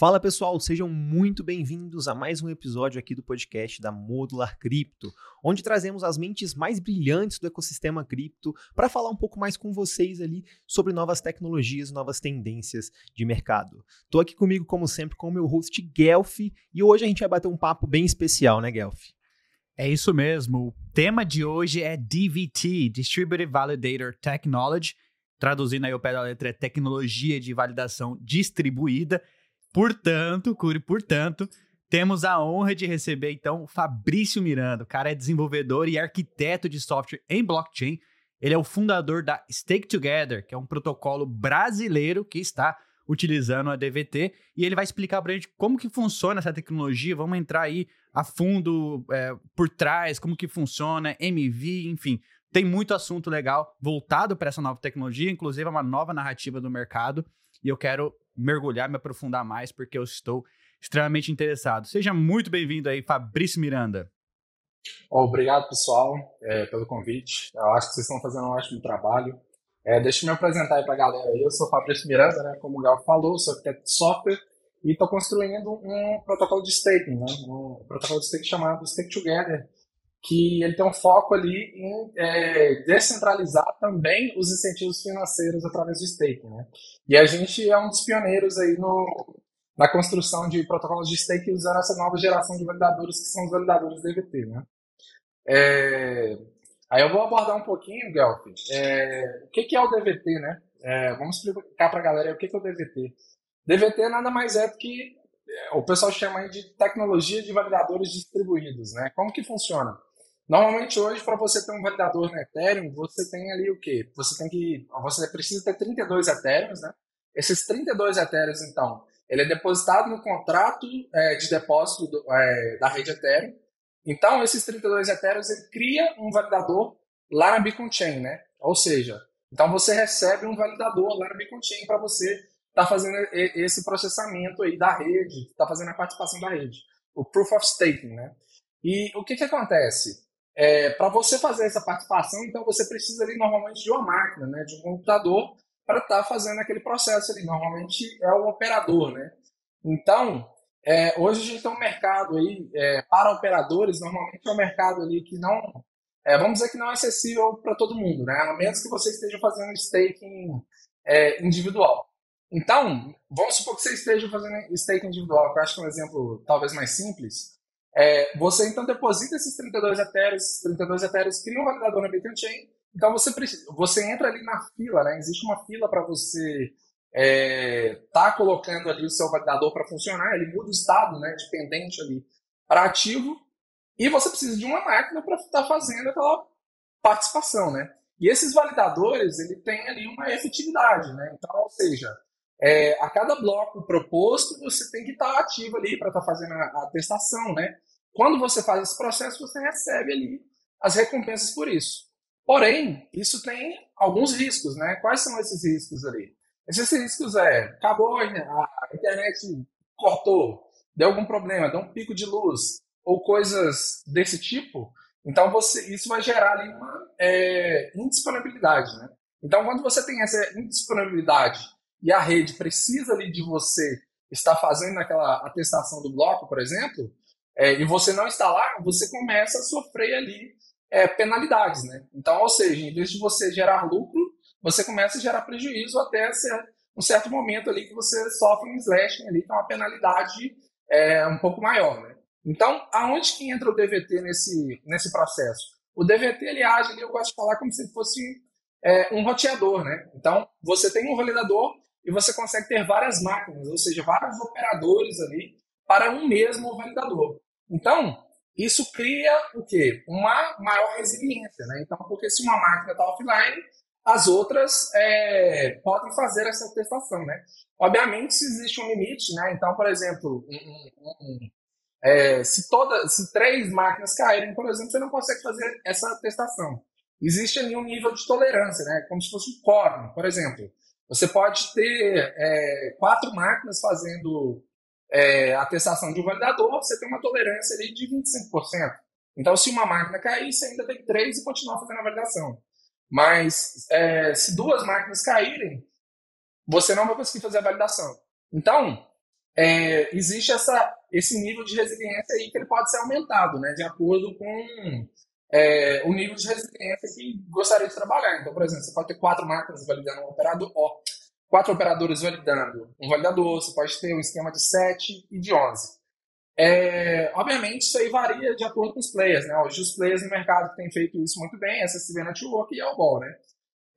Fala pessoal, sejam muito bem-vindos a mais um episódio aqui do podcast da Modular Cripto, onde trazemos as mentes mais brilhantes do ecossistema cripto para falar um pouco mais com vocês ali sobre novas tecnologias, novas tendências de mercado. Estou aqui comigo, como sempre, com o meu host Guelph e hoje a gente vai bater um papo bem especial, né, Guelph? É isso mesmo. O tema de hoje é DVT, Distributed Validator Technology. Traduzindo aí o pé da letra, é tecnologia de validação distribuída. Portanto, Curi, portanto, temos a honra de receber então Fabrício Miranda. O cara é desenvolvedor e arquiteto de software em blockchain. Ele é o fundador da Stake Together, que é um protocolo brasileiro que está utilizando a DVT e ele vai explicar para a gente como que funciona essa tecnologia. Vamos entrar aí a fundo é, por trás, como que funciona, MV, enfim. Tem muito assunto legal voltado para essa nova tecnologia, inclusive é uma nova narrativa do mercado. E eu quero mergulhar, me aprofundar mais, porque eu estou extremamente interessado. Seja muito bem-vindo aí, Fabrício Miranda. Obrigado, pessoal, é, pelo convite. Eu acho que vocês estão fazendo um ótimo trabalho. É, deixa eu me apresentar aí para a galera. Eu sou Fabrício Miranda, né, como o Gal falou, sou arquiteto de software e estou construindo um protocolo de staking, né, um protocolo de staking chamado Stake Together, que ele tem um foco ali em é, descentralizar também os incentivos financeiros através do staking, né? E a gente é um dos pioneiros aí no, na construção de protocolos de staking usando essa nova geração de validadores que são os validadores DVT, né? É, aí eu vou abordar um pouquinho, Guelph, é, o que, que é o DVT, né? É, vamos explicar para a galera o que, que é o DVT. DVT nada mais é do que é, o pessoal chama de tecnologia de validadores distribuídos, né? Como que funciona? Normalmente hoje, para você ter um validador no Ethereum, você tem ali o quê? Você tem que. Você precisa ter 32 Ethereum, né? Esses 32 Ethereum, então, ele é depositado no contrato é, de depósito do, é, da rede Ethereum. Então, esses 32 Ethereum, ele cria um validador lá na Beacon Chain, né? Ou seja, então você recebe um validador lá na Beacon Chain para você estar tá fazendo esse processamento aí da rede, está fazendo a participação da rede. O Proof of Staking, né? E o que, que acontece? É, para você fazer essa participação, então você precisa ali normalmente de uma máquina, né, de um computador para estar tá fazendo aquele processo ali. Normalmente é o operador, né? Então, é, hoje a gente tem um mercado aí é, para operadores, normalmente é um mercado ali que não, é, vamos dizer que não é acessível para todo mundo, né? A menos que você esteja fazendo staking é, individual. Então, vamos supor que você esteja fazendo staking individual, que eu acho que é um exemplo talvez mais simples. É, você então deposita esses 32 Ethereum, esses 32 Ethereum criam um validador na Bitcoin Chain, então você, precisa, você entra ali na fila, né? existe uma fila para você é, tá colocando ali o seu validador para funcionar, ele muda o estado né, dependente ali para ativo, e você precisa de uma máquina para estar tá fazendo aquela participação, né? E esses validadores, ele tem ali uma efetividade, né? Então, ou seja, é, a cada bloco proposto, você tem que estar ativo ali para estar tá fazendo a, a testação, né? Quando você faz esse processo, você recebe ali as recompensas por isso. Porém, isso tem alguns riscos, né? Quais são esses riscos ali? Esses riscos é, acabou a internet cortou, deu algum problema, deu um pico de luz ou coisas desse tipo, então você, isso vai gerar ali uma é, indisponibilidade, né? Então, quando você tem essa indisponibilidade e a rede precisa ali de você estar fazendo aquela atestação do bloco, por exemplo, é, e você não está lá, você começa a sofrer ali é, penalidades, né? Então, ou seja, em vez de você gerar lucro, você começa a gerar prejuízo até um certo momento ali que você sofre um slashing ali, que é uma penalidade é, um pouco maior, né? Então, aonde que entra o DVT nesse, nesse processo? O DVT, ele age ali, eu gosto de falar como se fosse é, um roteador, né? Então, você tem um validador e você consegue ter várias máquinas, ou seja, vários operadores ali para um mesmo validador. Então, isso cria o quê? Uma maior resiliência, né? Então, porque se uma máquina está offline, as outras é, podem fazer essa testação, né? Obviamente, se existe um limite, né? Então, por exemplo, é, se, toda, se três máquinas caírem, por exemplo, você não consegue fazer essa testação. Existe ali um nível de tolerância, né? Como se fosse um quórum, por exemplo. Você pode ter é, quatro máquinas fazendo é, a testação de um validador, você tem uma tolerância ali de 25%. Então, se uma máquina cair, você ainda tem três e continua fazendo a validação. Mas é, se duas máquinas caírem, você não vai conseguir fazer a validação. Então, é, existe essa, esse nível de resiliência aí que ele pode ser aumentado, né, de acordo com é, o nível de resiliência que gostaria de trabalhar. Então, por exemplo, você pode ter quatro máquinas validando um operador, ó, quatro operadores validando um validador, você pode ter um esquema de 7 e de 11. É, obviamente, isso aí varia de acordo com os players. Né? Hoje, os players no mercado têm feito isso muito bem, SSV Network e Elbol. Né?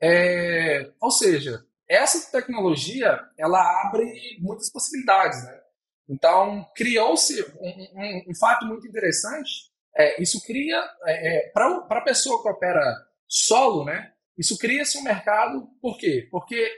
É, ou seja, essa tecnologia ela abre muitas possibilidades. Né? Então, criou-se um, um, um, fato muito interessante. É, isso cria, é, é para a pessoa que opera solo, né? isso cria-se um mercado, por quê? Porque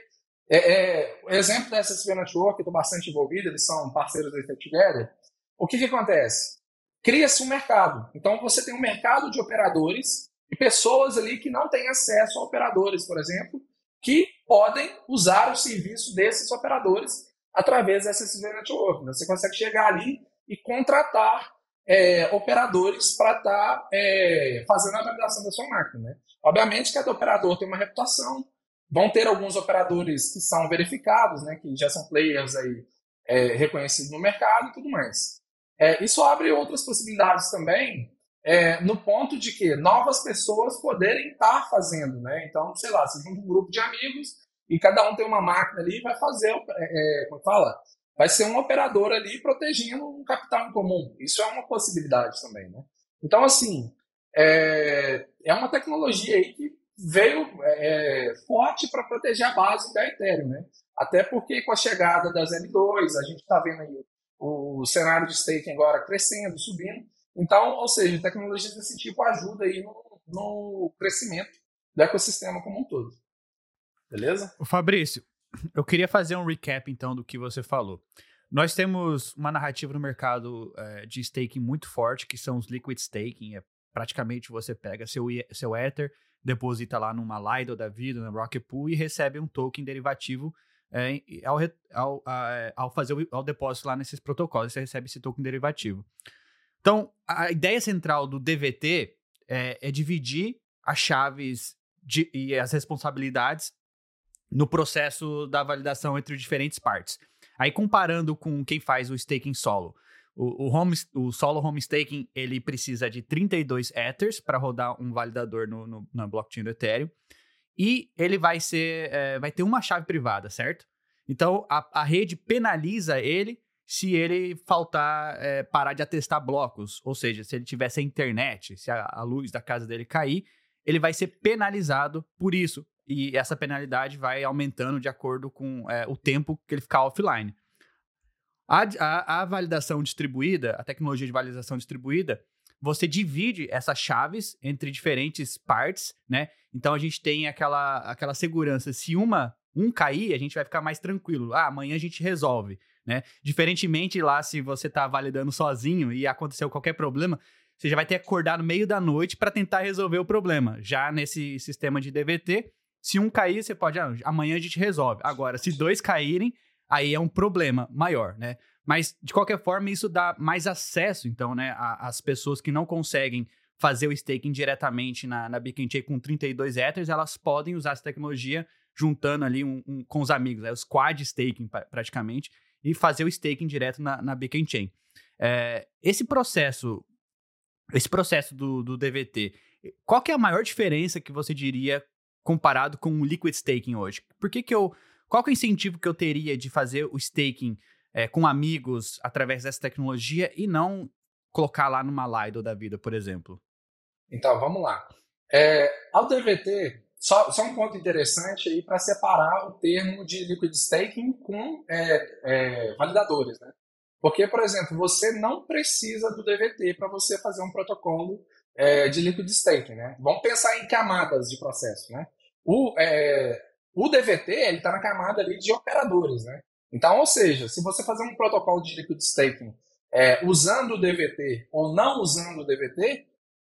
é, é, o exemplo da SSV Network, eu estou bastante envolvido, eles são parceiros da Together. O que, que acontece? Cria-se um mercado. Então, você tem um mercado de operadores e pessoas ali que não têm acesso a operadores, por exemplo, que podem usar o serviço desses operadores através da SSV Network. Você consegue chegar ali e contratar é, operadores para estar tá, é, fazendo a validação da sua máquina. Né? Obviamente, cada operador tem uma reputação, Vão ter alguns operadores que são verificados, né, que já são players aí, é, reconhecidos no mercado e tudo mais. É, isso abre outras possibilidades também, é, no ponto de que novas pessoas poderem estar fazendo. Né? Então, sei lá, você junta um grupo de amigos e cada um tem uma máquina ali e vai fazer, é, é, como fala? Vai ser um operador ali protegendo um capital em comum. Isso é uma possibilidade também. Né? Então, assim, é, é uma tecnologia aí que veio é, é forte para proteger a base da Ethereum, né? Até porque com a chegada das M2, a gente está vendo aí o, cenário de staking agora crescendo, subindo. Então, ou seja, tecnologias desse tipo ajuda aí no, no crescimento do ecossistema como um todo. Beleza? Fabrício, eu queria fazer um recap então do que você falou. Nós temos uma narrativa no mercado é, de staking muito forte, que são os liquid staking. É, praticamente você pega seu, seu Ether, deposita lá numa Lido da vida, na Rocket Pool, e recebe um token derivativo é, ao, ao, ao, fazer o ao depósito lá nesses protocolos, você recebe esse token derivativo. Então, a ideia central do DVT é, é dividir as chaves de, e as responsabilidades no processo da validação entre diferentes partes. Aí, comparando com quem faz o staking solo, o, o, home, o solo home staking ele precisa de 32 Ethers para rodar um validador no, no, na blockchain do Ethereum. E ele vai ser. É, vai ter uma chave privada, certo? Então a, a rede penaliza ele se ele faltar é, parar de atestar blocos. Ou seja, se ele tiver sem internet, se a, a luz da casa dele cair, ele vai ser penalizado por isso. E essa penalidade vai aumentando de acordo com é, o tempo que ele ficar offline. A, a, a, validação distribuída, a tecnologia de validação distribuída, você divide essas chaves entre diferentes partes, né? Então a gente tem aquela, aquela segurança. Se uma um cair, a gente vai ficar mais tranquilo. Ah, amanhã a gente resolve, né? Diferentemente lá, se você está validando sozinho e aconteceu qualquer problema, você já vai ter que acordar no meio da noite para tentar resolver o problema. Já nesse sistema de DVT, se um cair, você pode, ah, amanhã a gente resolve. Agora, se dois caírem, aí é um problema maior, né? Mas, de qualquer forma, isso dá mais acesso, então, né, às pessoas que não conseguem fazer o staking diretamente na, na Beacon Chain com 32 Ethers, elas podem usar essa tecnologia juntando ali um, um, com os amigos, é o squad staking praticamente, e fazer o staking direto na, na Beacon Chain. É, esse processo, esse processo do, do DVT, qual que é a maior diferença que você diria comparado com o liquid staking hoje? Por que que eu qual que é o incentivo que eu teria de fazer o staking é, com amigos através dessa tecnologia e não colocar lá numa Lido da vida, por exemplo? Então, vamos lá. É, ao DVT, só, só um ponto interessante aí para separar o termo de liquid staking com é, é, validadores, né? Porque, por exemplo, você não precisa do DVT para você fazer um protocolo é, de liquid staking, né? Vamos pensar em camadas de processo, né? O, o DVT ele está na camada ali de operadores, né? Então, ou seja, se você fazer um protocolo de liquid staking é, usando o DVT ou não usando o DVT,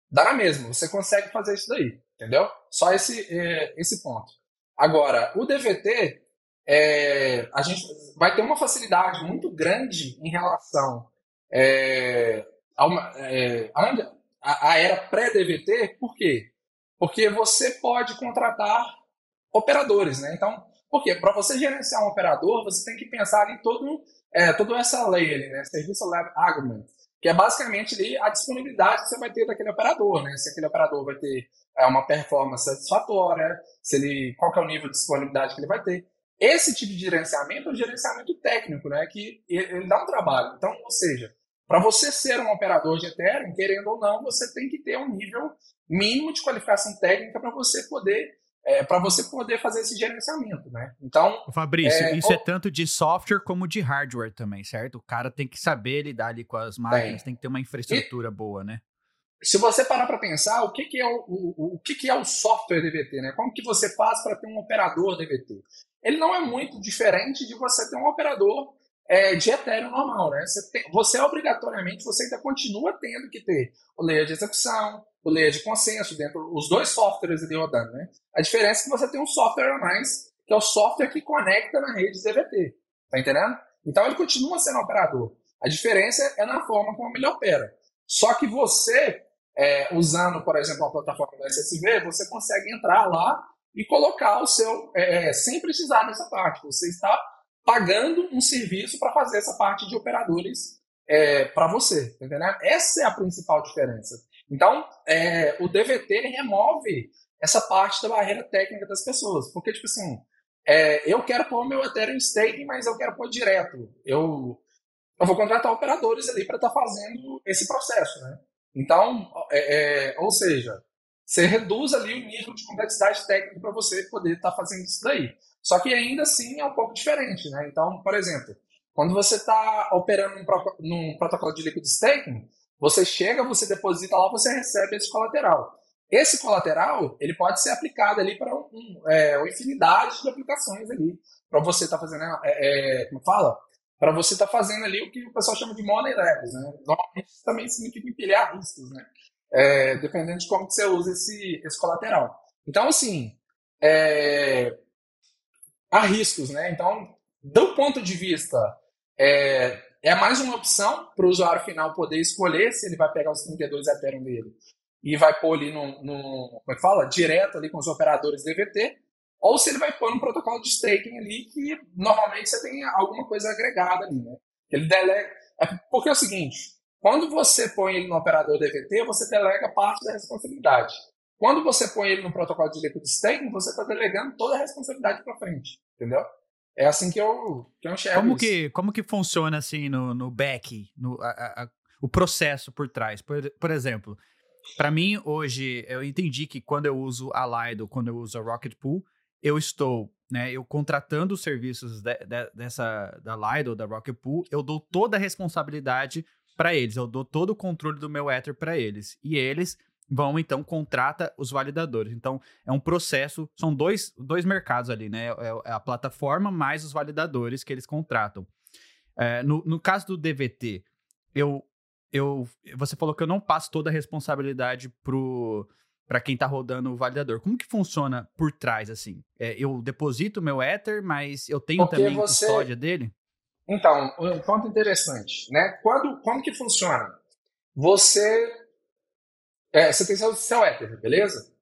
dá na mesma. Você consegue fazer isso daí, entendeu? Só esse é, esse ponto. Agora, o DVT é, a gente vai ter uma facilidade muito grande em relação é, a, uma, é, a, a, era pré-DVT, por quê? Porque você pode contratar operadores, né? Então, por quê? Para você gerenciar um operador, você tem que pensar em todo, é, toda essa lei ali, né? Serviço Level Agreement, que é basicamente ali a disponibilidade que você vai ter daquele operador, né? Se aquele operador vai ter é, uma performance satisfatória, se ele, qual é o nível de disponibilidade que ele vai ter. Esse tipo de gerenciamento é um gerenciamento técnico, né? Que ele dá um trabalho. Então, ou seja, para você ser um operador de Ethereum, querendo ou não, você tem que ter um nível mínimo de qualificação técnica para você poder é, para você poder fazer esse gerenciamento, né? Então, Fabrício, é, isso é tanto de software como de hardware também, certo? O cara tem que saber lidar ali com as máquinas, tem que ter uma infraestrutura e, boa, né? Se você parar para pensar, o que, que é o, o, o que, que é o software DVT, né? Como que você faz para ter um operador DVT? Ele não é muito diferente de você ter um operador é, de Ethereum normal, né? Você, tem, você obrigatoriamente você ainda continua tendo que ter o layer de execução, o layer de consenso dentro, os dois softwares ali rodando, né? A diferença é que você tem um software a mais, que é o software que conecta na rede DVT, tá entendendo? Então ele continua sendo operador. A diferença é na forma como ele opera. Só que você, é, usando, por exemplo, a plataforma do SSV, você consegue entrar lá e colocar o seu, é, sem precisar dessa parte. Você está pagando um serviço para fazer essa parte de operadores é, para você, tá entendeu? Essa é a principal diferença. Então, é, o DVT remove essa parte da barreira técnica das pessoas, porque, tipo assim, é, eu quero pôr meu Ethereum staking, mas eu quero pôr direto. Eu, eu vou contratar operadores ali para estar tá fazendo esse processo, né? Então, é, é, ou seja, você reduz ali o nível de complexidade técnica para você poder estar tá fazendo isso daí. Só que ainda assim é um pouco diferente, né? Então, por exemplo, quando você está operando num, num, protocolo de liquid staking, você chega, você deposita lá, você recebe esse colateral. Esse colateral ele pode ser aplicado ali para um, é, uma infinidade de aplicações ali, para você estar tá fazendo, é, é, como fala, para você estar tá fazendo ali o que o pessoal chama de money levels, né? Normalmente também significa empilhar riscos, né? É, dependendo de como que você usa esse, esse colateral. Então, assim, é, há riscos, né? Então, do ponto de vista, é, é mais uma opção para o usuário final poder escolher se ele vai pegar os 32 Ethereum dele e vai pôr ali no, no como é que fala? Direto ali com os operadores DVT, ou se ele vai pôr no protocolo de staking ali que normalmente você tem alguma coisa agregada ali, né? Ele delega. É porque é o seguinte, quando você põe ele no operador DVT, você delega parte da responsabilidade. Quando você põe ele no protocolo de liquid staking, você está delegando toda a responsabilidade para frente, entendeu? É assim que eu, que eu enxergo como isso. Que, como que funciona assim no, no back, no, a, a, o processo por trás? Por, por exemplo, para mim hoje, eu entendi que quando eu uso a Lido, quando eu uso a Rocket Pool, eu estou, né, eu contratando os serviços de, de, dessa, da Lido, da Rocket Pool, eu dou toda a responsabilidade para eles, eu dou todo o controle do meu Ether para eles. E eles vão então contrata os validadores. Então é um processo, são dois, dois mercados ali, né? É, é a plataforma mais os validadores que eles contratam. É, no, no caso do DVT, eu, eu, você falou que eu não passo toda a responsabilidade pro para quem está rodando o validador. Como que funciona por trás assim? É, eu deposito meu Ether, mas eu tenho Porque também você... custódia dele? Então, um ponto interessante, né? Quando, como que funciona? Você é, você tem seu, seu Ether, beleza?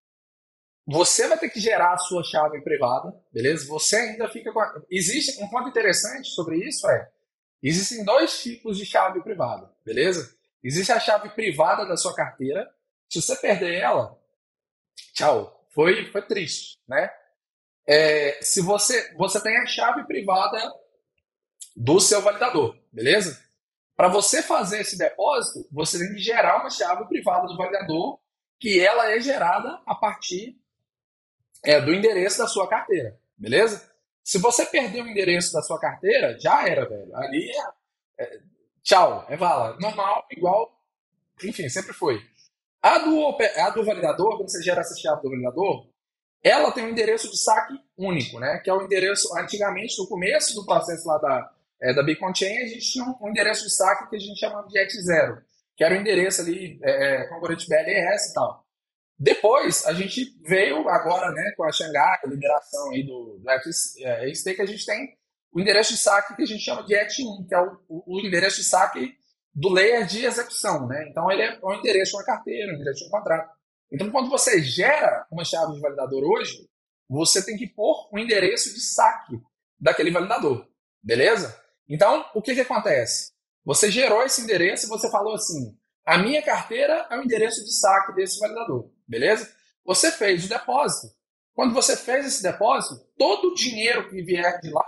Você vai ter que gerar a sua chave privada, beleza? Você ainda fica com. A... Existe um ponto interessante sobre isso é existem dois tipos de chave privada, beleza? Existe a chave privada da sua carteira. Se você perder ela, tchau. Foi, foi triste, né? É, se você você tem a chave privada do seu validador, beleza? Para você fazer esse depósito, você tem que gerar uma chave privada do validador, que ela é gerada a partir é, do endereço da sua carteira, beleza? Se você perder o endereço da sua carteira, já era, velho. Ali é, é tchau, é vala. Normal, igual, enfim, sempre foi. A do, a do validador, quando você gera essa chave do validador, ela tem um endereço de saque único, né? Que é o endereço, antigamente, no começo do processo lá da, é, da Bitcoin Chain, a gente tinha um, endereço de saque que a gente chamava de ET0, que era o endereço ali é, é concorrente BLS e tal. Depois, a gente veio agora, né, com a Xangai, a liberação aí do, do ETST, que a gente tem o endereço de saque que a gente chama de ET1, que é o, o, o endereço de saque do layer de execução, né? Então ele é um endereço de uma carteira, um endereço de um contrato. Então quando você gera uma chave de validador hoje, você tem que pôr um endereço de saque daquele validador, beleza? Então o que que acontece? Você gerou esse endereço e você falou assim: a minha carteira é o endereço de saque desse validador, beleza? Você fez o depósito. Quando você fez esse depósito, todo o dinheiro que vier de lá,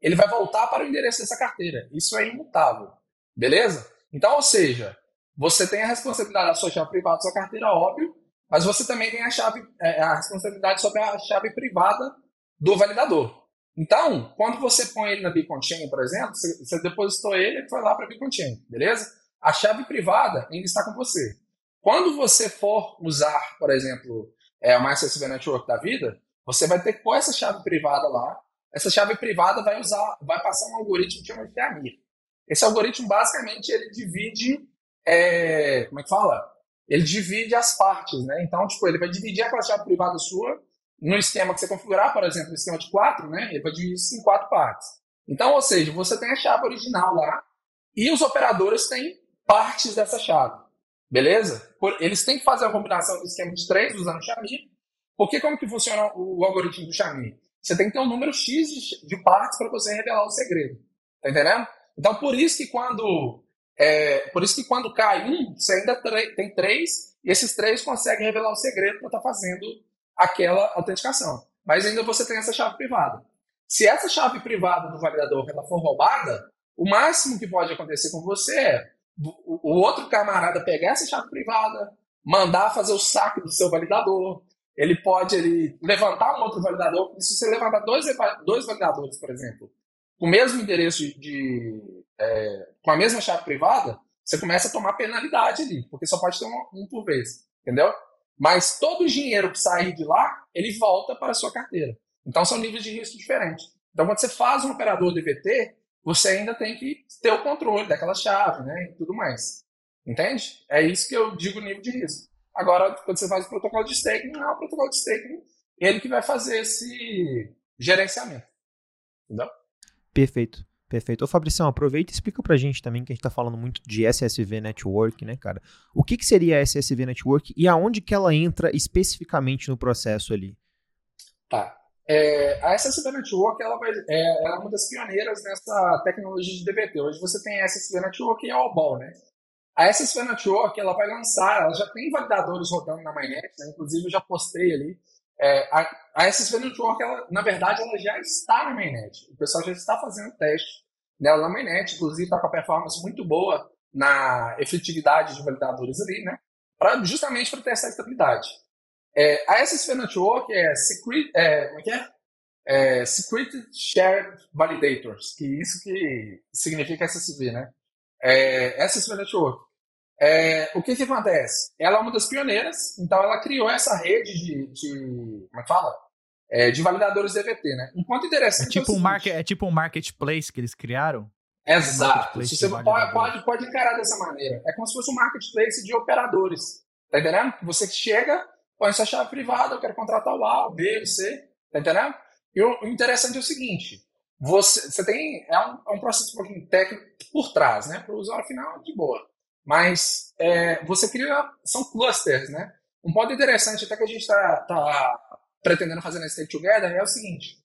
ele vai voltar para o endereço dessa carteira. Isso é imutável, beleza? Então, ou seja, você tem a responsabilidade da sua chave privada da sua carteira, óbvio, mas você também tem a, chave, é, a responsabilidade sobre a chave privada do validador. Então, quando você põe ele na Beacon Chain, por exemplo, você, depositou ele e foi lá para a Beacon Chain, beleza? A chave privada ainda está com você. Quando você for usar, por exemplo, é, uma SSV Network da vida, você vai ter que pôr essa chave privada lá. Essa chave privada vai usar, vai passar um algoritmo que chama de TAMIR. Esse algoritmo, basicamente, ele divide, é, como é que fala? Ele divide as partes, né? Então, tipo, ele vai dividir aquela chave privada sua no esquema que você configurar, por exemplo, no esquema de quatro, né? Ele vai dividir isso em quatro partes. Então, ou seja, você tem a chave original lá e os operadores têm partes dessa chave. Beleza? Eles têm que fazer a combinação do esquema de três usando o Xami. Porque como que funciona o algoritmo do Xami? Você tem que ter um número X de partes para você revelar o segredo. Tá entendendo? Então, por isso que quando é, por isso que quando cai um, você ainda tem três, e esses três conseguem revelar o segredo para estar tá fazendo aquela autenticação. Mas ainda você tem essa chave privada. Se essa chave privada do validador ela for roubada, o máximo que pode acontecer com você é o outro camarada pegar essa chave privada, mandar fazer o saque do seu validador. Ele pode ele, levantar um outro validador. Se você levantar dois, dois validadores, por exemplo, com o mesmo endereço de. É, com a mesma chave privada, você começa a tomar penalidade ali, porque só pode ter um, um por vez. Entendeu? Mas todo o dinheiro que sair de lá, ele volta para a sua carteira. Então são níveis de risco diferentes. Então, quando você faz um operador DVT, você ainda tem que ter o controle daquela chave, né? E tudo mais. Entende? É isso que eu digo nível de risco. Agora, quando você faz o protocolo de staking, não é o protocolo de staking, ele que vai fazer esse gerenciamento. Entendeu? Perfeito. Perfeito. Ô Fabricião, aproveita e explica pra gente também que a gente tá falando muito de SSV Network, né, cara? O que, que seria a SSV Network e aonde que ela entra especificamente no processo ali? Tá. É, a SSV Network ela, vai, é, ela é uma das pioneiras nessa tecnologia de DBT. Hoje você tem a SSV Network e a OBOL, né? A SSV Network ela vai lançar, ela já tem validadores rodando na mainnet, né? inclusive eu já postei ali. É, a, a SSV Network, ela, na verdade, ela já está na mainnet. O pessoal já está fazendo teste dela na mainnet, inclusive está com a performance muito boa na efetividade de validadores ali, né? Pra, justamente para testar a estabilidade. É, a SSV Network é, secret, é, como é que é? é? Secret Shared Validators, que isso que significa SSV, né? É, SSV Network. É, o que que acontece? Ela é uma das pioneiras, então ela criou essa rede de, de como é que fala? É, de validadores DVT, né? Um ponto interessante é tipo, é, um market, é tipo um marketplace que eles criaram? Exato. Você pode, pode, pode encarar dessa maneira. É como se fosse um marketplace de operadores. Tá entendendo? Você chega, põe sua chave privada, eu quero contratar o A, o B, o C, tá entendendo? E o interessante é o seguinte, você, você tem, é um, é um processo um pouquinho técnico por trás, né? Para o usuário final, de boa. Mas é, você cria, são clusters, né? Um ponto interessante até que a gente está tá pretendendo fazer na State Together é o seguinte,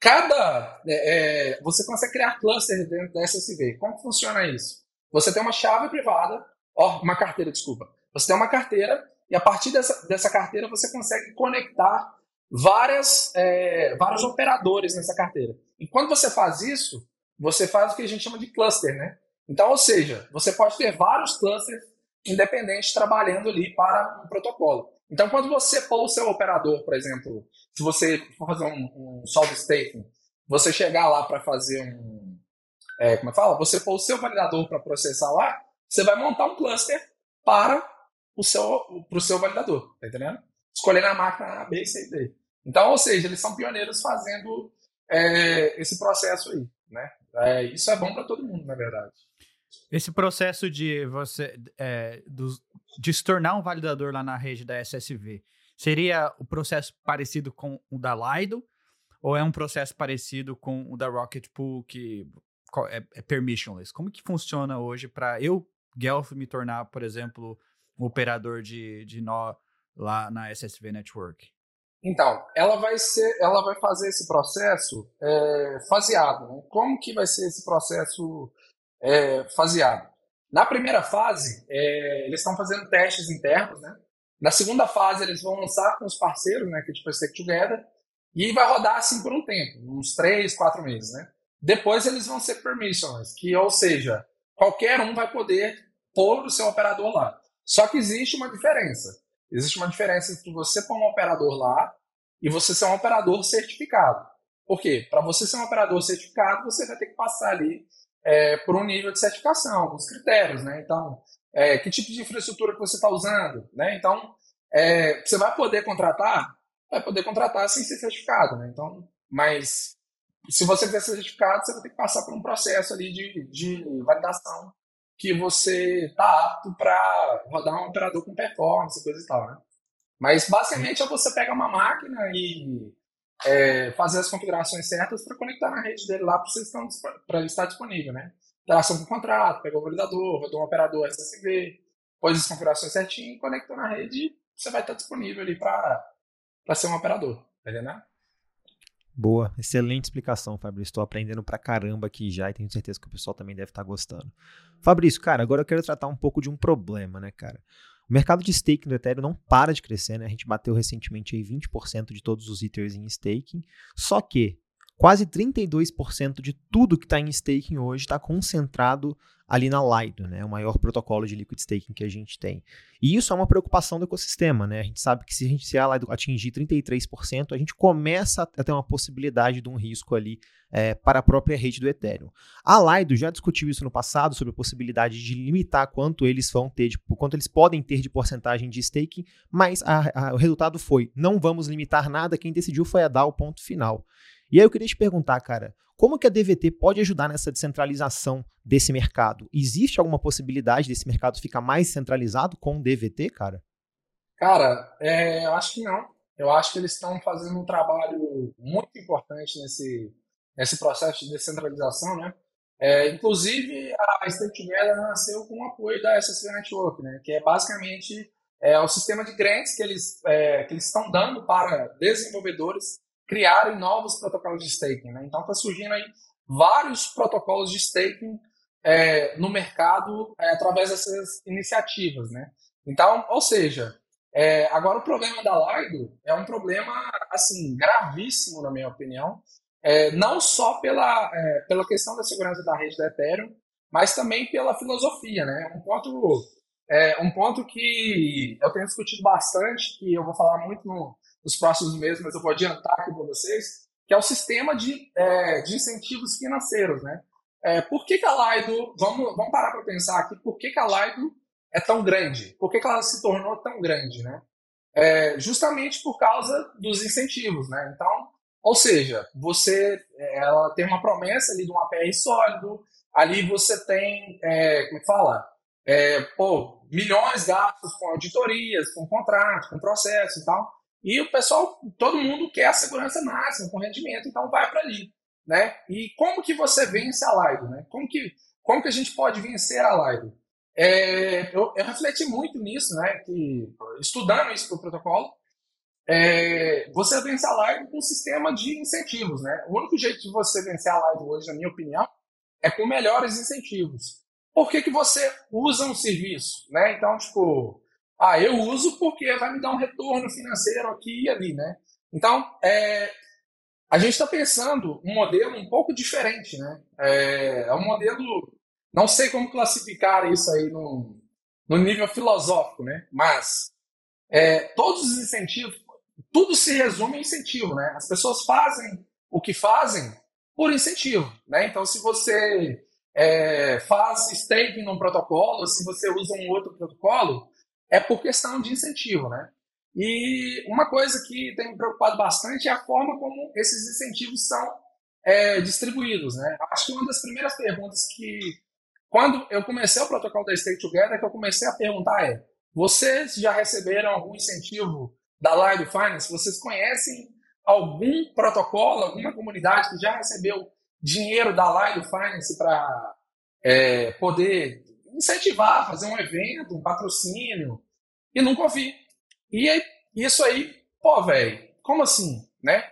cada, é, é, você consegue criar clusters dentro da SSV. Como funciona isso? Você tem uma chave privada, ó, uma carteira, desculpa. Você tem uma carteira e a partir dessa, dessa carteira você consegue conectar várias, é, vários operadores nessa carteira. E quando você faz isso, você faz o que a gente chama de cluster, né? Então, ou seja, você pode ter vários clusters independentes trabalhando ali para um protocolo. Então, quando você pôr o seu operador, por exemplo, se você for fazer um, um solve staking, você chegar lá para fazer um. É, como é que fala? Você pôr o seu validador para processar lá, você vai montar um cluster para o seu, pro seu validador, tá entendendo? Escolhendo a máquina A, B, C e D. Então, ou seja, eles são pioneiros fazendo é, esse processo aí, né? É, isso é bom para todo mundo, na verdade. Esse processo de você é, dos, de se tornar um validador lá na rede da SSV seria o processo parecido com o da Lido ou é um processo parecido com o da Rocket Pool que é, é permissionless. Como que funciona hoje para eu, Guelph, me tornar, por exemplo, um operador de, de nó lá na SSV Network? Então, ela vai ser, ela vai fazer esse processo é, faseado. Né? Como que vai ser esse processo é, faseado? Na primeira fase, é, eles estão fazendo testes internos, né? Na segunda fase, eles vão lançar com os parceiros, né? Que é tipo Stake Together, e vai rodar assim por um tempo, uns três, quatro meses, né? Depois eles vão ser permissionless, que ou seja, qualquer um vai poder pôr o seu operador lá. Só que existe uma diferença. Existe uma diferença entre você pôr um operador lá e você ser um operador certificado. Por quê? Para você ser um operador certificado, você vai ter que passar ali é, por um nível de certificação, alguns critérios, né? Então, é, que tipo de infraestrutura que você está usando, né? Então, é, você vai poder contratar, vai poder contratar sem ser certificado, né? Então, mas se você quiser ser certificado, você vai ter que passar por um processo ali de, de validação que você está apto para rodar um operador com performance, coisa e tal, né? Mas basicamente é você pegar uma máquina e é, fazer as configurações certas para conectar na rede dele lá para ele estar disponível, né? Interação com o contrato, pegou o validador, rodou um operador SSV, pôs as configurações certinho, conectou na rede e você vai estar disponível ali para ser um operador, tá? Boa, excelente explicação, Fabrício. Estou aprendendo pra caramba aqui já e tenho certeza que o pessoal também deve estar gostando. Fabrício, cara, agora eu quero tratar um pouco de um problema, né, cara? O mercado de staking do Ethereum não para de crescer, né? A gente bateu recentemente aí 20% de todos os Ethers em staking. Só que quase 32% de tudo que está em staking hoje está concentrado ali na Lido, né, o maior protocolo de liquid staking que a gente tem. E isso é uma preocupação do ecossistema, né? A gente sabe que se a gente se a Lido atingir 33%, a gente começa a ter uma possibilidade de um risco ali é, para a própria rede do Ethereum. A Lido já discutiu isso no passado sobre a possibilidade de limitar quanto eles vão ter, de, quanto eles podem ter de porcentagem de staking, mas a, a, o resultado foi: não vamos limitar nada. Quem decidiu foi a DAO, ponto final. E aí eu queria te perguntar, cara, como que a DVT pode ajudar nessa descentralização desse mercado? Existe alguma possibilidade desse mercado ficar mais centralizado com o DVT, cara? Cara, é, eu acho que não. Eu acho que eles estão fazendo um trabalho muito importante nesse, nesse processo de descentralização, né? É, inclusive, a State Together nasceu com o apoio da SSV Network, né? Que é basicamente é, o sistema de grants que eles, é, que eles estão dando para desenvolvedores criarem novos protocolos de staking. Né? Então está surgindo aí vários protocolos de staking é, no mercado é, através dessas iniciativas. Né? Então, ou seja, é, agora o problema da Lido é um problema assim gravíssimo, na minha opinião, é, não só pela, é, pela questão da segurança da rede da Ethereum, mas também pela filosofia. Né? Um ponto é, um ponto que eu tenho discutido bastante, que eu vou falar muito no, nos próximos meses, mas eu vou adiantar aqui para vocês, que é o sistema de, é, de incentivos financeiros, né? É, por que, que a Laido, vamos, vamos parar para pensar aqui, por que, que a Laido é tão grande? Por que, que ela se tornou tão grande, né? É, justamente por causa dos incentivos, né? Então, ou seja, você, ela tem uma promessa ali de um APR sólido, ali você tem, é, como é fala? É, pô, milhões gastos com auditorias, com contratos, com processo e tal. E o pessoal, todo mundo quer a segurança máxima, com rendimento, então vai para ali. Né? E como que você vence a Lido? Né? Como, que, como que a gente pode vencer a Lido? É, eu, eu, refleti muito nisso, né? que, estudando isso para o protocolo, é, você vence a Lido com um sistema de incentivos. Né? O único jeito de você vencer a Lido hoje, na minha opinião, é com melhores incentivos. Por que, que você usa um serviço? Né? Então, tipo, ah, eu uso porque vai me dar um retorno financeiro aqui e ali, né? Então, é, a gente está pensando um modelo um pouco diferente, né? É, é, um modelo, não sei como classificar isso aí no, no nível filosófico, né? Mas é, todos os incentivos, tudo se resume em incentivo, né? As pessoas fazem o que fazem por incentivo, né? Então, se você é, faz staking num protocolo, se você usa um outro protocolo, é por questão de incentivo, né? E uma coisa que tem me preocupado bastante é a forma como esses incentivos são é, distribuídos, né? Acho que uma das primeiras perguntas que, quando eu comecei o protocolo da Stay Together, que eu comecei a perguntar é: vocês já receberam algum incentivo da Lido Finance? Vocês conhecem algum protocolo, alguma comunidade que já recebeu dinheiro da Lido Finance para é, poder incentivar, fazer um evento, um patrocínio, e nunca ouvi. E aí, isso aí, pô, velho, como assim, né?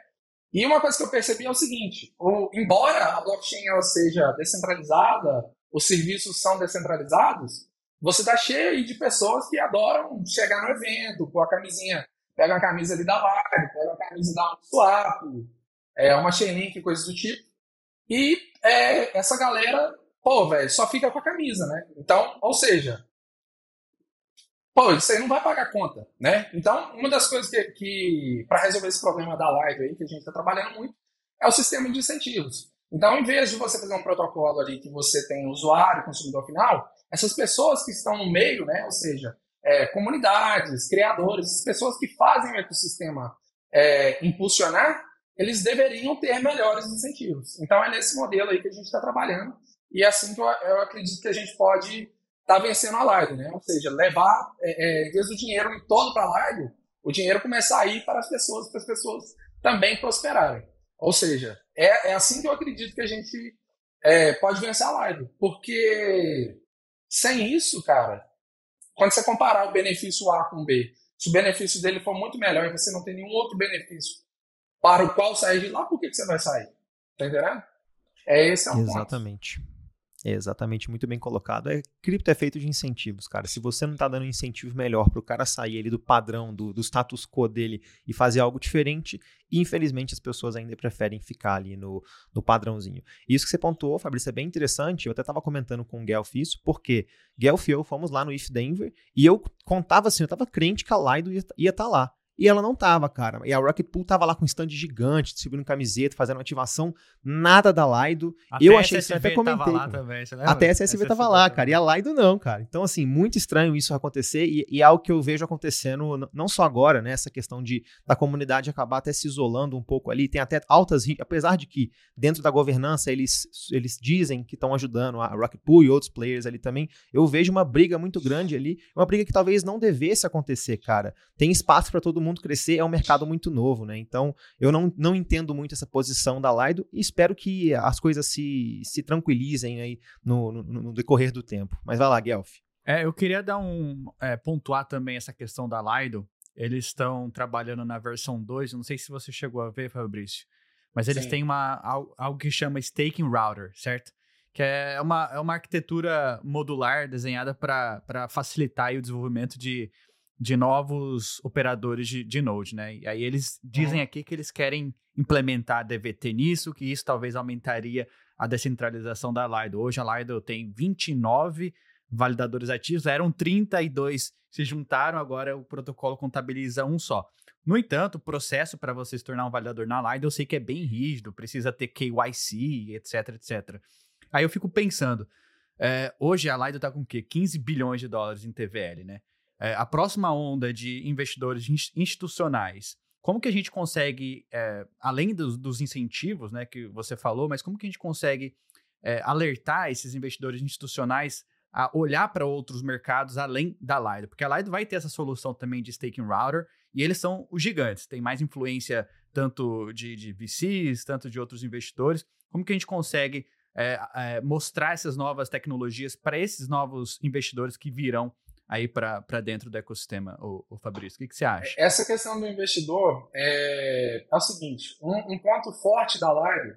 E uma coisa que eu percebi é o seguinte: o, embora a blockchain ela seja descentralizada, os serviços são descentralizados, você tá cheio de pessoas que adoram chegar no evento, pôr a camisinha, pega a camisa ali da Live, pega a camisa da Swap, é, uma Chainlink, coisas do tipo. E é, essa galera, pô, velho, só fica com a camisa, né? Então, ou seja, pô, isso aí não vai pagar conta, né? Então, uma das coisas que, que para resolver esse problema da live aí, que a gente está trabalhando muito, é o sistema de incentivos. Então, em vez de você fazer um protocolo ali que você tem usuário, consumidor final, essas pessoas que estão no meio, né, ou seja, é, comunidades, criadores, essas pessoas que fazem o ecossistema é, impulsionar, eles deveriam ter melhores incentivos. Então, é nesse modelo aí que a gente está trabalhando e é assim que eu, eu acredito que a gente pode está vencendo a Lido, né? Ou seja, levar, é, é, em vez do dinheiro ir todo para a Lido, o dinheiro começar a ir para as pessoas, para as pessoas também prosperarem. Ou seja, é, é assim que eu acredito que a gente é, pode vencer a Lido. Porque sem isso, cara, quando você comparar o benefício A com B, se o benefício dele for muito melhor e você não tem nenhum outro benefício para o qual sair de lá, por que, que você vai sair? Tá entendendo? É esse é o Exatamente. Ponto. Exatamente, muito bem colocado. É, cripto é feito de incentivos, cara. Se você não está dando incentivo melhor para o cara sair ali do padrão, do, do, status quo dele e fazer algo diferente, infelizmente as pessoas ainda preferem ficar ali no, no padrãozinho. Isso que você pontuou, Fabrício, é bem interessante. Eu até estava comentando com o Guelph isso, porque Guelph e eu fomos lá no If Denver e eu contava assim, eu estava crente que a Lido ia estar tá lá. E ela não tava, cara. E a Rocket Pool tava lá com um stand gigante, distribuindo camiseta, fazendo ativação, nada da Laido. Até eu achei isso, até comentei. Tava lá também, Até a SSV, tava lá, cara. E a Laido não, cara. Então, assim, muito estranho isso acontecer e, e é algo que eu vejo acontecendo não só agora, né? Essa questão de da comunidade acabar até se isolando um pouco ali. Tem até altas, apesar de que dentro da governança eles, eles dizem que estão ajudando a Rocket Pool e outros players ali também. Eu vejo uma briga muito grande ali, uma briga que talvez não devesse acontecer, cara. Tem espaço para todo mundo mundo crescer, é um mercado muito novo, né? Então, eu não, não entendo muito essa posição da Lido e espero que as coisas se, se tranquilizem aí no, no, no decorrer do tempo. Mas vai lá, Guelph. É, eu queria dar um. É, pontuar também essa questão da Lido. Eles estão trabalhando na versão 2, não sei se você chegou a ver, Fabrício, mas eles Sim. têm uma, algo que chama Staking Router, certo? que é uma, é uma arquitetura modular desenhada para facilitar o desenvolvimento de de novos operadores de, de Node, né? E aí eles dizem uhum. aqui que eles querem implementar DVT nisso, que isso talvez aumentaria a descentralização da Lido. Hoje a Lido tem 29 validadores ativos, eram 32, se juntaram, agora o protocolo contabiliza um só. No entanto, o processo para você se tornar um validador na Lido eu sei que é bem rígido, precisa ter KYC, etc, etc. Aí eu fico pensando, é, hoje a Lido está com o quê? 15 bilhões de dólares em TVL, né? É, a próxima onda de investidores institucionais, como que a gente consegue, é, além dos, dos, incentivos né, que você falou, mas como que a gente consegue é, alertar esses investidores institucionais a olhar para outros mercados além da Lido? Porque a Lido vai ter essa solução também de staking router e eles são os gigantes, tem mais influência tanto de, de VCs, tanto de outros investidores. Como que a gente consegue é, mostrar essas novas tecnologias para esses novos investidores que virão aí para dentro do ecossistema, o, o Fabrício? O que, que, você acha? Essa questão do investidor é, é o seguinte: um, um, ponto forte da live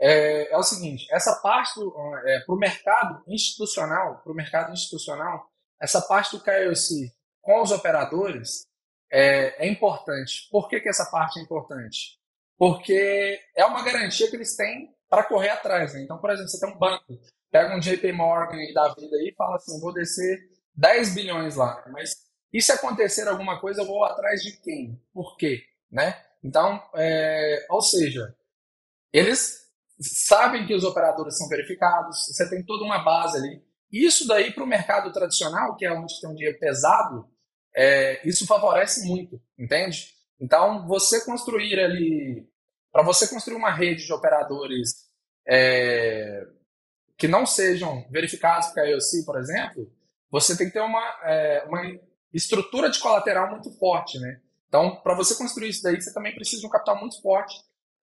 é, é o seguinte: essa parte é, para o mercado institucional, para o mercado institucional, essa parte do KYC com os operadores é, é importante. Por que, que essa parte é importante? Porque é uma garantia que eles têm para correr atrás. Né? Então, por exemplo, você tem um banco, pega um JP Morgan da vida aí e fala assim: vou descer 10 bilhões lá, mas e se acontecer alguma coisa, eu vou atrás de quem? Por quê? Né? Então, é, ou seja, eles sabem que os operadores são verificados, você tem toda uma base ali. Isso daí para o mercado tradicional, que é onde tem um dinheiro pesado, é, isso favorece muito, entende? Então, você construir ali, para você construir uma rede de operadores é, que não sejam verificados por IOC, por exemplo, você tem que ter uma, é, uma estrutura de colateral muito forte, né? Então, para você construir isso daí, você também precisa de um capital muito forte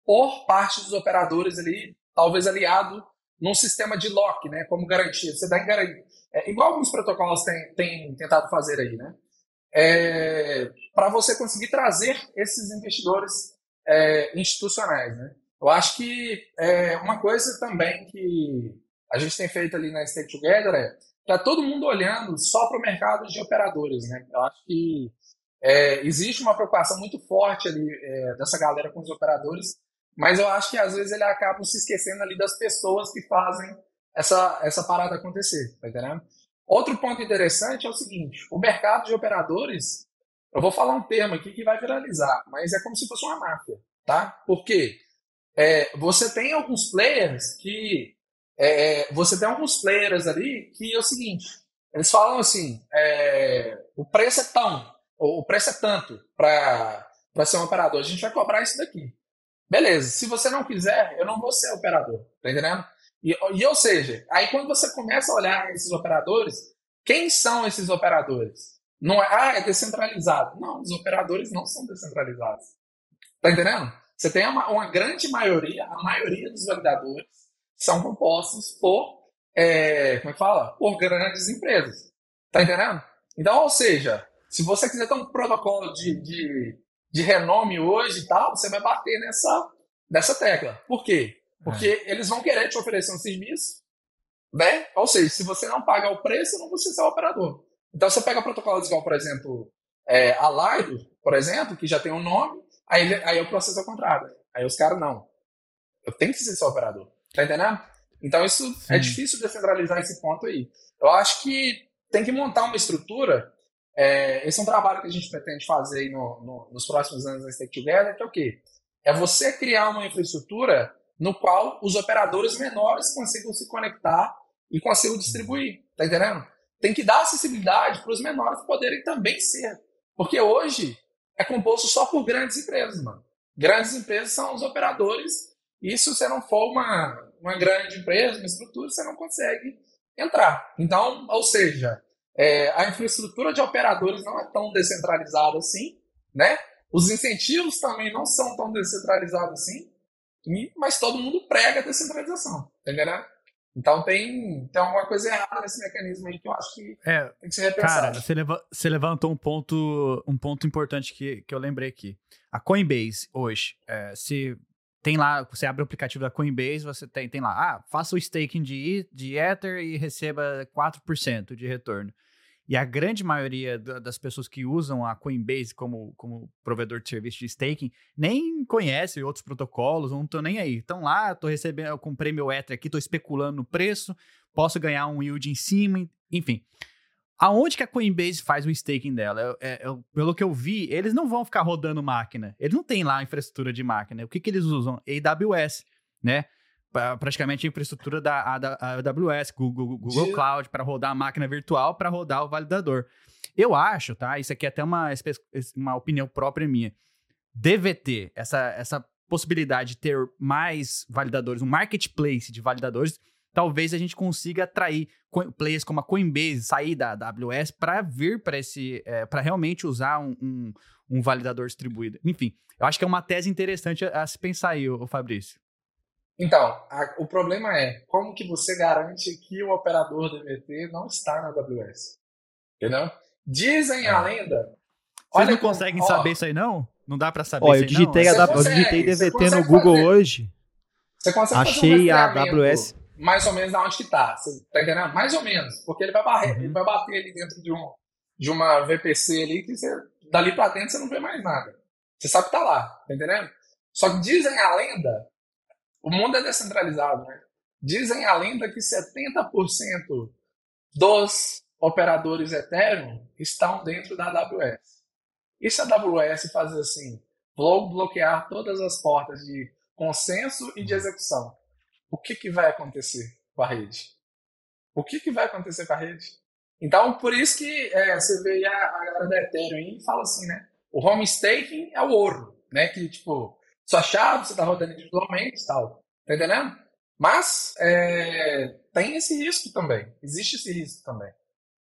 por parte dos operadores ali talvez aliado num sistema de lock, né, como garantia. Você dá em garantia. É, igual alguns protocolos têm, têm tentado fazer aí, né? É, para você conseguir trazer esses investidores é, institucionais, né? Eu acho que é, uma coisa também que a gente tem feito ali na Stake Together é tá todo mundo olhando só para o mercado de operadores, né? Eu acho que é, existe uma preocupação muito forte ali é, dessa galera com os operadores, mas eu acho que às vezes ele acaba se esquecendo ali das pessoas que fazem essa, essa parada acontecer, tá entendendo? Outro ponto interessante é o seguinte: o mercado de operadores, eu vou falar um termo aqui que vai viralizar, mas é como se fosse uma máfia, tá? Por quê? É, você tem alguns players que. É, você tem alguns players ali que é o seguinte: eles falam assim, é, o preço é tão, o preço é tanto para ser um operador, a gente vai cobrar isso daqui. Beleza, se você não quiser, eu não vou ser operador, tá entendendo? E, e ou seja, aí quando você começa a olhar esses operadores, quem são esses operadores? Não é, ah, é descentralizado. Não, os operadores não são descentralizados. Tá entendendo? Você tem uma, uma grande maioria, a maioria dos validadores são compostos por, é, como é que fala? Por grandes empresas. Tá entendendo? Então, ou seja, se você quiser ter um protocolo de, de, de renome hoje e tal, você vai bater nessa, nessa tecla. Por quê? Porque é. eles vão querer te oferecer um serviço, né? Ou seja, se você não paga o preço, não você ser o operador. Então, você pega protocolos igual, por exemplo, é, a Lido, por exemplo, que já tem um nome, Aí, aí eu processo ao contrário. Aí os caras, não. Eu tenho que ser seu operador. Tá entendendo? Então isso é Sim. é difícil descentralizar esse ponto aí. Eu acho que tem que montar uma estrutura. É, esse é um trabalho que a gente pretende fazer no, no, nos próximos anos na Stake Together, que é o quê? É você criar uma infraestrutura no qual os operadores menores consigam se conectar e consigam distribuir. Tá entendendo? Tem que dar acessibilidade para os menores poderem também ser. Porque hoje é composto só por grandes empresas, mano. Grandes empresas são os operadores, e se você não for uma, uma grande empresa, uma estrutura, você não consegue entrar. Então, ou seja, é, a infraestrutura de operadores não é tão descentralizada assim, né? Os incentivos também não são tão descentralizados assim, mas todo mundo prega a descentralização, entendeu? Então tem, tem alguma coisa errada nesse mecanismo aí que eu acho que é, tem que ser repensado. Cara, você, leva, você levantou um ponto, um ponto importante que, que eu lembrei aqui. A Coinbase, hoje, é, se tem lá, você abre o aplicativo da Coinbase, você tem, tem lá, ah, faça o staking de, de Ether e receba 4% de retorno. E a grande maioria das pessoas que usam a Coinbase como, como provedor de serviço de staking nem conhece outros protocolos, não estão nem aí. Estão lá, estou recebendo, eu comprei meu Ether aqui, estou especulando no preço, posso ganhar um yield em cima, enfim. Aonde que a Coinbase faz o staking dela? É, é, pelo que eu vi, eles não vão ficar rodando máquina. Eles não têm lá infraestrutura de máquina. O que, que eles usam? AWS, né? praticamente a infraestrutura da AWS, Google, Google Cloud, para rodar a máquina virtual, para rodar o validador. Eu acho, tá? Isso aqui é até uma, uma opinião própria minha. DVT, essa, essa possibilidade de ter mais validadores, um marketplace de validadores, talvez a gente consiga atrair players como a Coinbase, sair da AWS para vir para esse, é, para realmente usar um, um, um, validador distribuído. Enfim, eu acho que é uma tese interessante a, a se pensar aí, o Fabrício. Então, a, o problema é como que você garante que o operador DVT não está na AWS? Entendeu? Dizem a é. lenda. Vocês não como, conseguem ó, saber isso aí, não? Não dá para saber ó, isso eu digitei não? A, eu digitei DVT no Google fazer. hoje. Você consegue Achei um a AWS. Mais ou menos aonde que tá. Você tá entendendo? Mais ou menos. Porque ele vai, barrer, uhum. ele vai bater ali dentro de, um, de uma VPC ali que você, dali para dentro você não vê mais nada. Você sabe que tá lá. Tá entendendo? Só que dizem a lenda o mundo é descentralizado, né? Dizem a lenda que 70% dos operadores Ethereum estão dentro da AWS. E se a AWS fazer assim, vou bloquear todas as portas de consenso e de execução, o que, que vai acontecer com a rede? O que, que vai acontecer com a rede? Então, por isso que é, você vê a, a galera da Ethereum e fala assim, né? O home staking é o ouro, né? Que, tipo, sua chave, você está rodando individualmente e tal. Tá entendendo? Mas é, tem esse risco também. Existe esse risco também.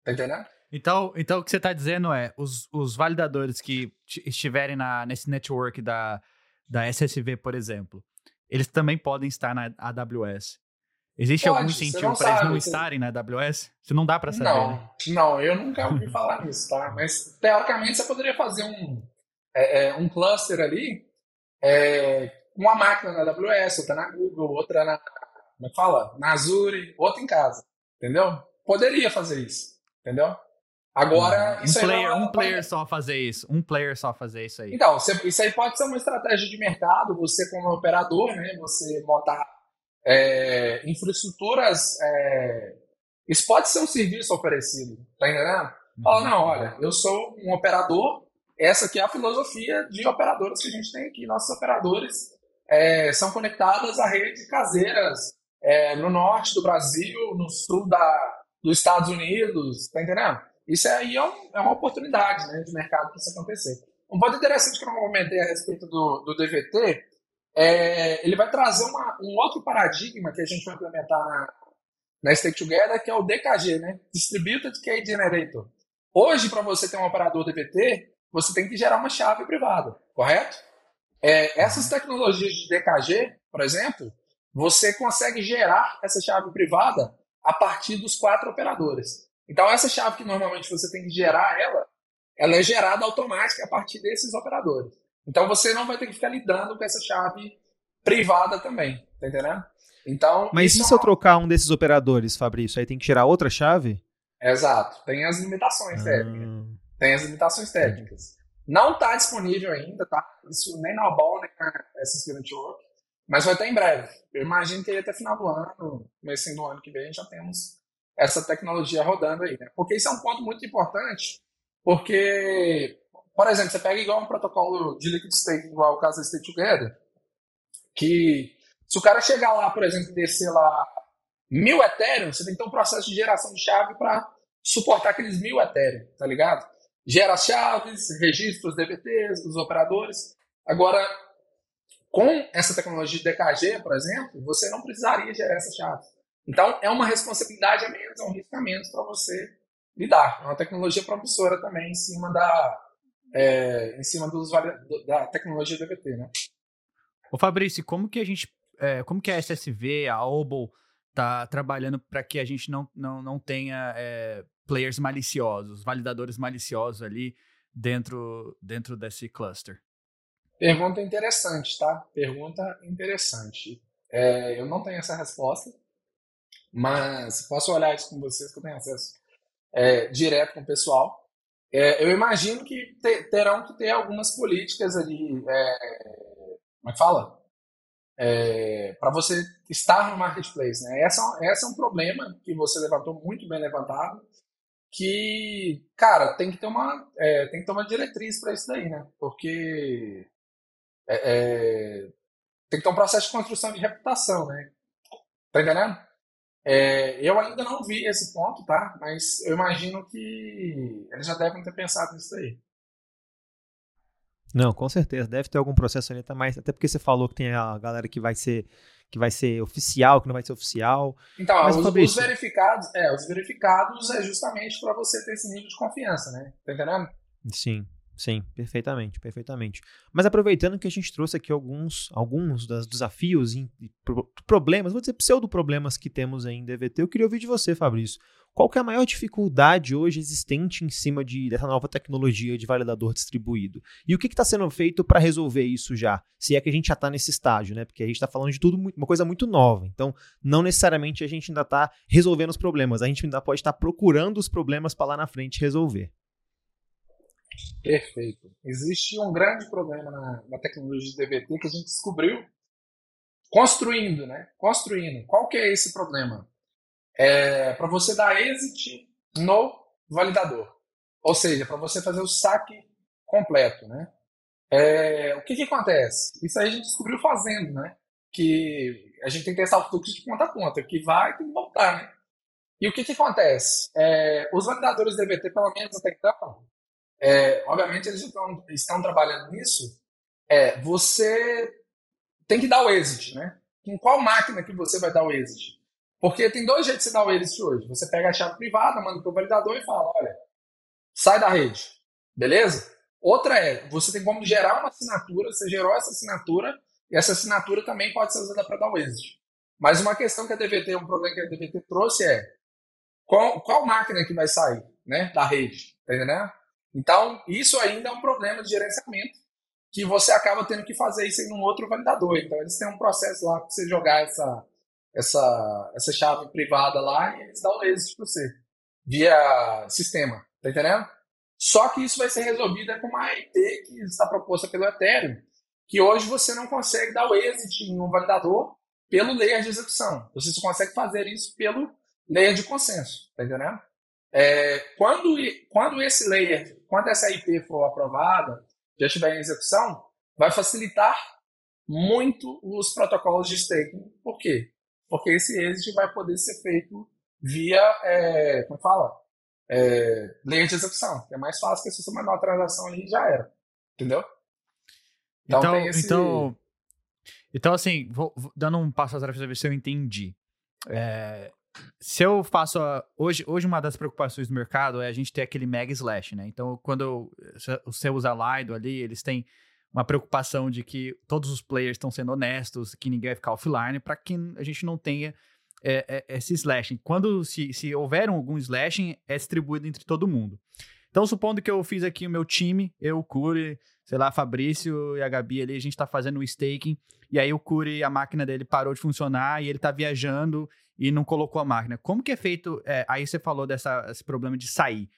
Tá entendendo? Então, então o que você está dizendo é, os, os validadores que estiverem na, nesse network da, da SSV, por exemplo, eles também podem estar na AWS. Existe Pode, algum incentivo para eles não estarem na AWS? Você não dá para saber. Não, né? não, eu nunca ouvi falar nisso, tá? Mas teoricamente você poderia fazer um, é, é, um cluster ali, é, uma máquina na AWS, outra na Google, outra na, como é que fala? Na Azure, outra em casa, entendeu? Poderia fazer isso, entendeu? Agora, Um isso aí não player, é- um player só fazer isso. Um player só fazer isso aí. Então, você- isso aí pode ser uma estratégia de mercado, você como operador, né, você montar é, infraestruturas, é, isso pode ser um serviço oferecido, tá entendendo? Fala, não, olha, eu sou um operador, essa aqui é a filosofia de operadores que a gente tem aqui, nossos operadores é, são conectadas a redes caseiras é, no norte do Brasil, no sul da, dos Estados Unidos, tá entendendo? Isso aí é, um- é uma oportunidade né, de mercado para isso acontecer. Um ponto interessante que eu comentei a respeito do, do DVT, é, ele vai trazer uma- um outro paradigma que a gente vai implementar na, na Together, que é o DKG, né? Distributed Key Generator. Hoje, para você ter um operador DVT, você tem que gerar uma chave privada, correto? É, essas tecnologias de DKG, por exemplo, você consegue gerar essa chave privada a partir dos quatro operadores. Então, essa chave que normalmente você tem que gerar ela, ela é gerada automática a partir desses operadores. Então, você não vai ter que ficar lidando com essa chave privada também, tá entendendo? Então, Mas e isso se é eu trocar um desses operadores, Fabrício? Aí tem que tirar outra chave? Exato. Tem as limitações técnicas. Ah, Tem as limitações técnicas. Não está disponível ainda, tá? Isso nem na Ball, nem na SSP Network. Mas vai estar em breve. Eu imagino que até final do ano, começo do ano que vem, já temos essa tecnologia rodando aí, né? Porque isso é um ponto muito importante, porque, por exemplo, você pega igual um protocolo de liquid stake, igual o caso da Stake Together, que se o cara chegar lá, por exemplo, e descer lá mil Ethereum, você tem que ter um processo de geração de chave para suportar aqueles mil Ethereum, tá ligado? Gera as chaves, registra os DBTs, os operadores. Agora, com essa tecnologia de DKG, por exemplo, você não precisaria gerar essa chave. Então, é uma responsabilidade a menos, é um risco a menos para você lidar. É uma tecnologia promissora também em cima da, é, em cima dos, da tecnologia DBT, né? Ô Fabrício, como que a gente, é, como que a SSV, a Obol, tá trabalhando para que a gente não, não, não tenha é, players maliciosos, validadores maliciosos ali dentro, dentro desse cluster? Pergunta interessante, tá? Pergunta interessante. É, eu não tenho essa resposta, mas posso olhar isso com vocês que eu tenho acesso é, direto com o pessoal. É, eu imagino que te- terão que ter algumas políticas ali, é, como é que fala? para você estar no marketplace, né? Essa, essa é um problema que você levantou muito bem levantado, que, cara, tem que ter uma, é, tem que ter uma diretriz para isso daí, né? Porque é, é, tem que ter um processo de construção de reputação, né? Tá entendendo? É, eu ainda não vi esse ponto, tá? Mas eu imagino que eles já devem ter pensado nisso aí. Não, com certeza. Deve ter algum processo ali, tá mais. Até porque você falou que tem a galera que vai ser que vai ser oficial, que não vai ser oficial. Então, Mas, os, os verificados, é, os verificados é justamente para você ter esse nível de confiança, né? Tá entendendo? Sim, sim, perfeitamente, perfeitamente. Mas aproveitando que a gente trouxe aqui alguns, alguns dos desafios e pro- problemas, vou dizer pseudo-problemas que temos aí em DVT, eu queria ouvir de você, Fabrício. Qual é a maior dificuldade hoje existente em cima de, dessa nova tecnologia de validador distribuído? E o que está sendo feito para resolver isso já? Se é que a gente já está nesse estágio, né? Porque a gente está falando de tudo, uma coisa muito nova. Então, não necessariamente a gente ainda está resolvendo os problemas. A gente ainda pode estar procurando os problemas para lá na frente resolver. Perfeito. Existe um grande problema na, na tecnologia de DVT que a gente descobriu construindo, né? Construindo. Qual que é esse problema? É para você dar exit no validador. Ou seja, para você fazer o saque completo, né? É, o que que acontece? Isso aí a gente descobriu fazendo, né? Que a gente tem que testar o fluxo de ponta a ponta, que vai e tem que voltar, né? E o que que acontece? É, os validadores DVT, pelo menos até então, é, obviamente eles estão, estão trabalhando nisso, é, você tem que dar o exit, né? Em qual máquina que você vai dar o exit? Porque tem dois jeitos de você dar o exit hoje. Você pega a chave privada, manda para o validador e fala, olha, sai da rede, beleza? Outra é, você tem como gerar uma assinatura, você gerou essa assinatura, e essa assinatura também pode ser usada para dar o exit. Mas uma questão que a DVT, um problema que a DVT trouxe é qual, qual máquina que vai sair né, da rede, tá entendendo? Então, isso ainda é um problema de gerenciamento que você acaba tendo que fazer isso em um outro validador. Então, eles têm um processo lá para você jogar essa, essa, essa chave privada lá e eles dão o êxito para você, via sistema, tá entendendo? Só que isso vai ser resolvido com uma IP que está proposta pelo Ethereum, que hoje você não consegue dar o exit em um validador pelo layer de execução. Você só consegue fazer isso pelo layer de consenso, tá entendendo? É, quando, quando esse layer, quando essa IP for aprovada, já estiver em execução, vai facilitar muito os protocolos de staking. Por quê? Porque esse exit vai poder ser feito via, é, como fala? É, layer de execução. É mais fácil que se você mandar uma transação ali já era. Entendeu? Então, então, esse... então, então, assim, vou, vou, dando um passo atrás para ver se eu entendi. É, se eu faço. A, hoje, hoje, uma das preocupações do mercado é a gente ter aquele mega slash, né? Então, quando você usa Lido ali, eles têm uma preocupação de que todos os players estão sendo honestos, que ninguém vai ficar offline, para que a gente não tenha é, é, esse slashing. Quando se, se houver algum slashing, é distribuído entre todo mundo. Então, supondo que eu fiz aqui o meu time, eu, o Curi, sei lá, Fabrício e a Gabi ali, a gente está fazendo o staking, e aí o Curi, a máquina dele parou de funcionar e ele está viajando e não colocou a máquina. Como que é feito? É, aí você falou dessa, esse problema de sair.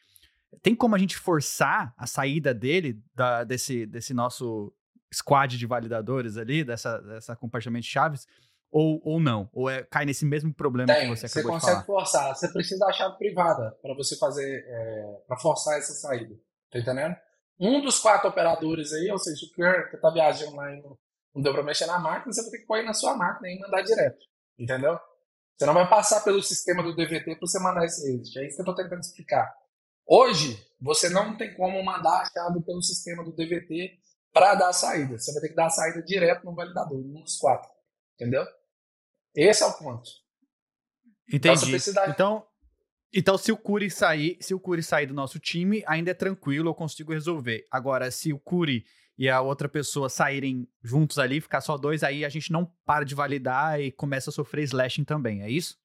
Tem como a gente forçar a saída dele, da, desse, desse nosso squad de validadores ali, dessa, dessa compartilhamento de chaves, ou, ou não? Ou é, cai nesse mesmo problema Tem, que você acabou Você consegue forçar. Você precisa da chave privada para você fazer, é, para forçar essa saída. Tá entendendo? Um dos quatro operadores aí, ou seja, o Kerr, que tá viajando lá e não, não deu para mexer na máquina, você vai ter que pôr na sua máquina e mandar direto. Entendeu? Você não vai passar pelo sistema do DVT para você mandar esse exit. É isso que eu estou tentando explicar. Hoje, você não tem como mandar a chave pelo sistema do DVT para dar a saída. Você vai ter que dar a saída direto no validador, um dos quatro. Entendeu? Esse é o ponto. Entendi. Então, então, se o Curi sair, se o Curi sair do nosso time, ainda é tranquilo, eu consigo resolver. Agora, se o Curi e a outra pessoa saírem juntos ali, ficar só dois, aí a gente não para de validar e começa a sofrer slashing também, é isso?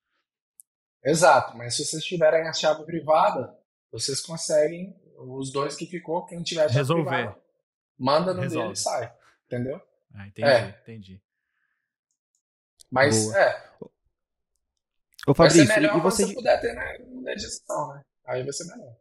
Exato, mas se vocês tiverem a chave privada, vocês conseguem, os dois que ficou, quem tiver a chave Resolver. privada, manda no Resolve. dele e sai, entendeu? Ah, entendi, é. entendi. Mas, Boa. é. Ô, Fabrício, vai ser melhor e você... se puder ter na, na edição, né? Aí vai ser melhor.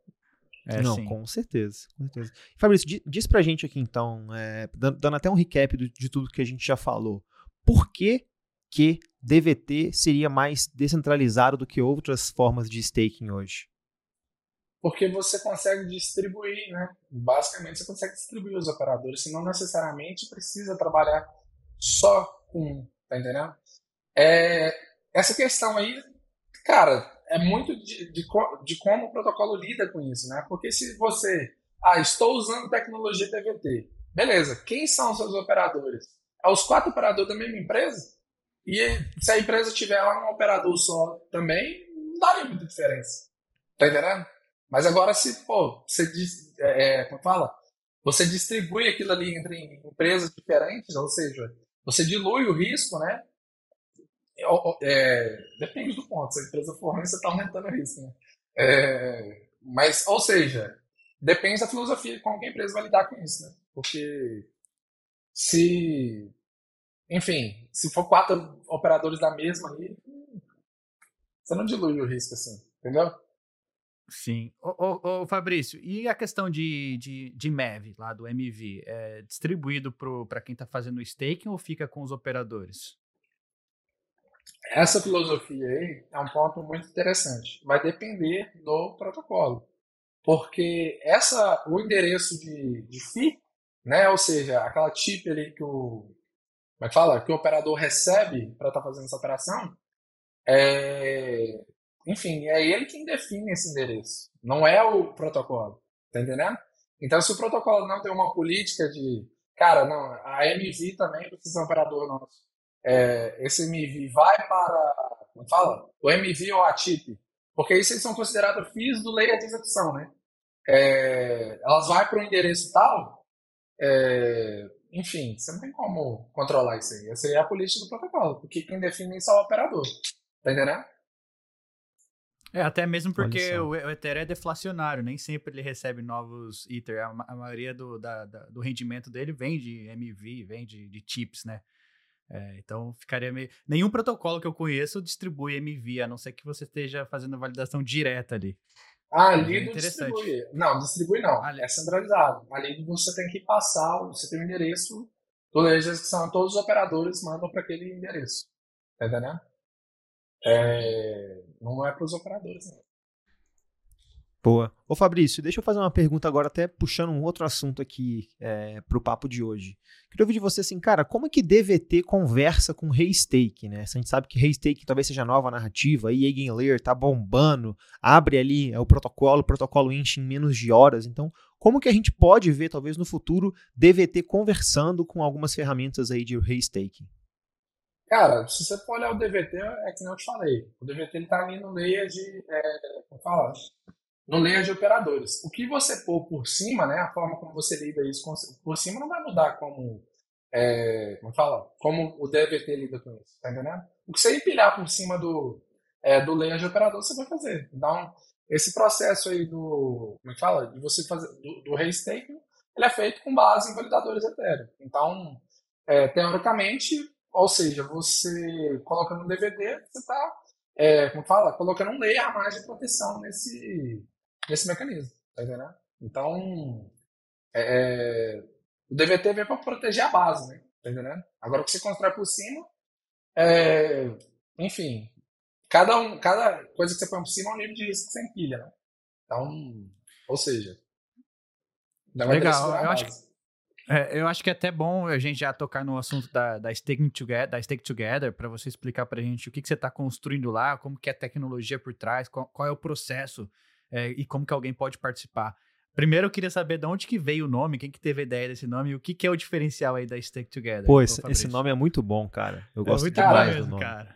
É, Não, sim. com certeza, com certeza. Fabrício, diz pra gente aqui então, é, dando, dando, até um recap do, de tudo que a gente já falou. Por que, que DVT seria mais descentralizado do que outras formas de staking hoje? Porque você consegue distribuir, né? Basicamente, você consegue distribuir os operadores, você não necessariamente precisa trabalhar só com um, tá entendendo? É, essa questão aí, cara, é muito de, de, de, como o protocolo lida com isso, né? Porque se você, ah, estou usando tecnologia TVT, beleza, quem são os seus operadores? É os quatro operadores da mesma empresa? E se a empresa tiver lá um operador só também, não daria muita diferença. Tá entendendo? Mas agora se, pô, você diz, é, é, como fala? Você distribui aquilo ali entre empresas diferentes, ou seja, você dilui o risco, né? É, depende do ponto. Se a empresa for ruim, você está aumentando o risco. Né? É, mas, ou seja, depende da filosofia como a empresa vai lidar com isso. Né? Porque se, enfim, se for quatro operadores da mesma aí, você não dilui o risco assim, entendeu? Sim. Ô, ô, ô, Fabrício, e a questão de, de, de MEV, lá do MV, é distribuído para quem está fazendo o staking ou fica com os operadores? Essa filosofia aí é um ponto muito interessante. Vai depender do protocolo. Porque essa, o endereço de, de FI, né, ou seja, aquela chip ali que o, como é que fala? Que o operador recebe para estar tá fazendo essa operação, é, enfim, é ele quem define esse endereço. Não é o protocolo. Tá entendendo? Então, se o protocolo não tem uma política de, cara, não, a MV também precisa ser um operador nosso é, esse MV vai para, como fala? O MV ou a TIP, porque isso eles são considerados FIIs do layer de execução, né? É, elas vão para o endereço tal, é, enfim, você não tem como controlar isso aí. Essa aí é a política do protocolo, porque quem define isso é o operador. Tá entendendo? É, até mesmo porque o, o Ether é deflacionário, nem sempre ele recebe novos Ether. A, a maioria do, da, da, do rendimento dele vem de MV, vem de, de chips, né? É, então ficaria meio. Nenhum protocolo que eu conheço distribui MV, a não ser que você esteja fazendo validação direta ali. Ah, ali é não distribui. Não, distribui não. Ali... É centralizado. Ali você tem que passar, você tem o um endereço Ledger, que são todos os operadores mandam para aquele endereço. Tá entendendo? É... Não é para os operadores, não. Boa. Ô Fabrício, deixa eu fazer uma pergunta agora, até puxando um outro assunto aqui é, para o papo de hoje. Queria ouvir de você assim, cara, como é que DVT conversa com Haystake, né? A gente sabe que Haystake talvez seja nova narrativa, aí Eigenlayer tá bombando, abre ali é, o protocolo, o protocolo enche em menos de horas. Então, como que a gente pode ver, talvez no futuro, DVT conversando com algumas ferramentas aí de Haystake? Cara, se você for olhar o DVT, é que nem eu te falei. O DVT ele tá ali no layer de. É, como fala? No layer de operadores. O que você pôr por cima, né, a forma como você lida isso por cima não vai mudar como, é, como fala, como o DVT lida com isso, tá entendendo? O que você empilhar por cima do, é, do layer de operador, você vai fazer. Então, esse processo aí do, como é fala, de você fazer, do, do restaking, ele é feito com base em validadores Ethereum. Então, é, teoricamente, ou seja, você colocando um DVD, você está, é, como fala, colocando um layer a mais de proteção nesse, nesse mecanismo, tá entendendo? Então, é, é o DVT vem para proteger a base, né? Tá entendendo? Agora o que você constrói por cima, é, enfim, cada, um, cada coisa que você põe por cima é um nível de risco que você empilha, né? Então, ou seja, Legal, eu acho, que, é, eu acho que é até bom a gente já tocar no assunto da, da Stake Together, da Stake Together para você explicar para a gente o que, que você está construindo lá, como que é a tecnologia por trás, qual, qual é o processo é, e como que alguém pode participar. Primeiro eu queria saber de onde que veio o nome, quem que teve a ideia desse nome e o que, que é o diferencial aí da Stake Together. Pô, esse, esse nome é muito bom, cara. Eu é gosto é muito demais mesmo, do nome. Cara.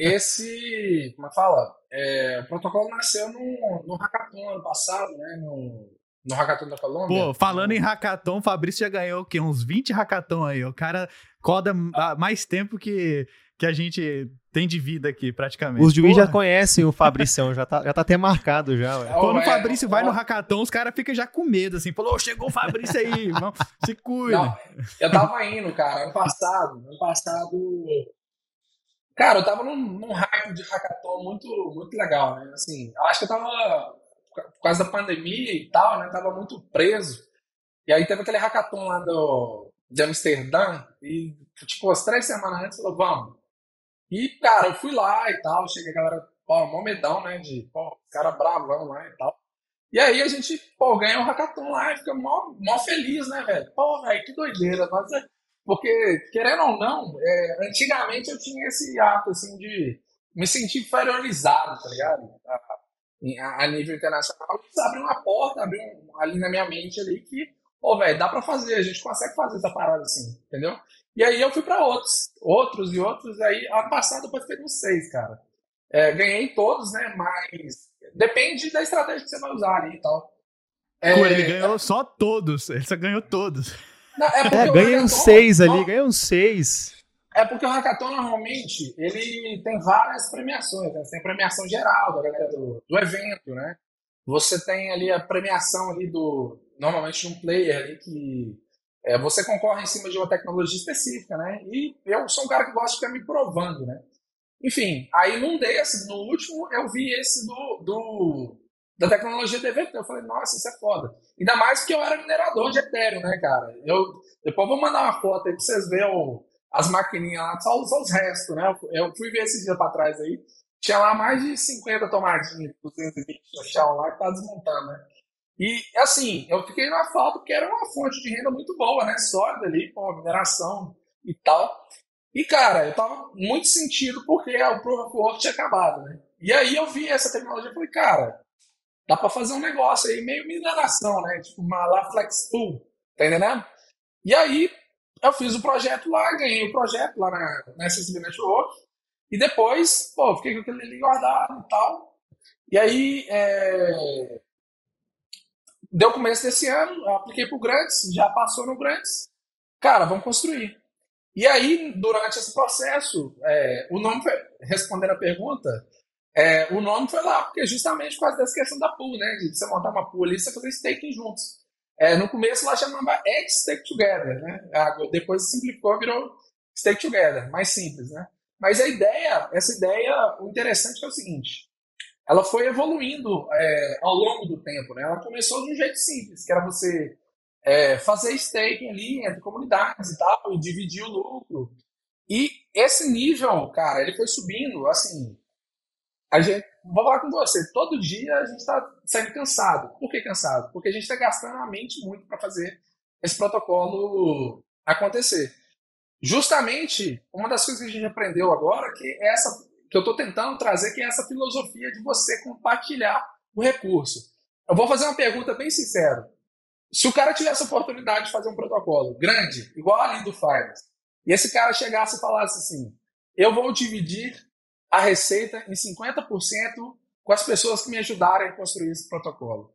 Esse, como é fala? É, o protocolo nasceu no, no Hackathon ano passado, né? No, no Hackathon da Colômbia. Pô, falando em Hackathon, o Fabrício já ganhou o quê? Uns 20 Hackathon aí. O cara coda mais tempo que, que a gente tem de vida aqui, praticamente. Os juízes já conhecem o Fabricião, já tá, já tá até marcado já. Ué. Quando o Fabrício vai no hackathon, os caras ficam já com medo, assim. Falou, chegou o Fabrício aí, não, se cuida. Não, eu tava indo, cara, ano passado, ano passado... Cara, eu tava num, num hype de hackathon muito, muito legal, né? Assim, eu acho que eu tava, por causa da pandemia e tal, né? Tava muito preso. E aí teve aquele hackathon lá do, de Amsterdã, e, tipo, as três semanas antes, falou, vamos, e, cara, eu fui lá e tal, cheguei a galera, pô, mó medão, né? De, pô, cara bravão lá e tal. E aí a gente, pô, ganhou um hackathon lá e fica mó, mó feliz, né, velho? Pô, velho, que doideira. Mas, é, porque, querendo ou não, é, antigamente eu tinha esse ato, assim, de me sentir inferiorizado, tá ligado? A, a nível internacional. Isso abriu uma porta, abriu um, ali na minha mente ali que, pô, velho, dá pra fazer, a gente consegue fazer essa parada assim, entendeu? E aí eu fui para outros, outros e outros. E aí, ano passado eu participei uns seis, cara. É, ganhei todos, né? Mas depende da estratégia que você vai usar ali e tal. É, ele ganhou só todos, ele só ganhou todos. Não, é, é ganhei uns seis ali, ganhei uns seis. É porque o Hackathon normalmente ele tem várias premiações, né? tem premiação geral da galera do, do evento, né? Você tem ali a premiação ali do normalmente um player ali que é, você concorre em cima de uma tecnologia específica, né? E eu sou um cara que gosta de ficar me provando, né? Enfim, aí num desses, no último, eu vi esse do, do da tecnologia DVT. Eu falei, nossa, isso é foda. Ainda mais que eu era minerador de Ethereum, né, cara? Eu, depois vou mandar uma foto aí pra vocês verem as maquininhas lá, só, só os restos, né? Eu fui ver esse dia pra trás aí. Tinha lá mais de 50 tomadinhas, 220 no chão lá, que tá desmontando, né? E, assim, eu fiquei na falta porque era uma fonte de renda muito boa, né? Sólida ali, com mineração e tal. E, cara, eu tava muito sentido porque o Proof of Work tinha acabado, né? E aí eu vi essa tecnologia e falei, cara, dá pra fazer um negócio aí meio mineração, né? Tipo uma lá Flex Pool, tá entendendo? E aí eu fiz o projeto lá, ganhei o projeto lá na, na SSB Network. E depois, pô, fiquei com aquele ali guardado e tal. E aí, é, Deu começo desse ano, apliquei para o Grandes, já passou no Grandes. cara, vamos construir. E aí, durante esse processo, é, o nome foi, respondendo a pergunta, é, o nome foi lá, porque justamente por causa dessa questão da pool, né? De você montar uma pool ali e você fazer staking juntos. É, no começo lá chamava X Stake Together, né? Depois simplificou, virou Stake Together, mais simples, né? Mas a ideia, essa ideia, o interessante é o seguinte, ela foi evoluindo é, ao longo do tempo, né? Ela começou de um jeito simples, que era você é, fazer staking ali entre comunidades e tal, e dividir o lucro. E esse nível, cara, ele foi subindo, assim, a gente, vou falar com você, todo dia a gente está saindo cansado. Por que cansado? Porque a gente está gastando a mente muito para fazer esse protocolo acontecer. Justamente, uma das coisas que a gente aprendeu agora, que é essa que eu estou tentando trazer, que é essa filosofia de você compartilhar o recurso. Eu vou fazer uma pergunta bem sincera. Se o cara tivesse a oportunidade de fazer um protocolo grande, igual ali do Finance, e esse cara chegasse e falasse assim, eu vou dividir a receita em 50% com as pessoas que me ajudarem a construir esse protocolo.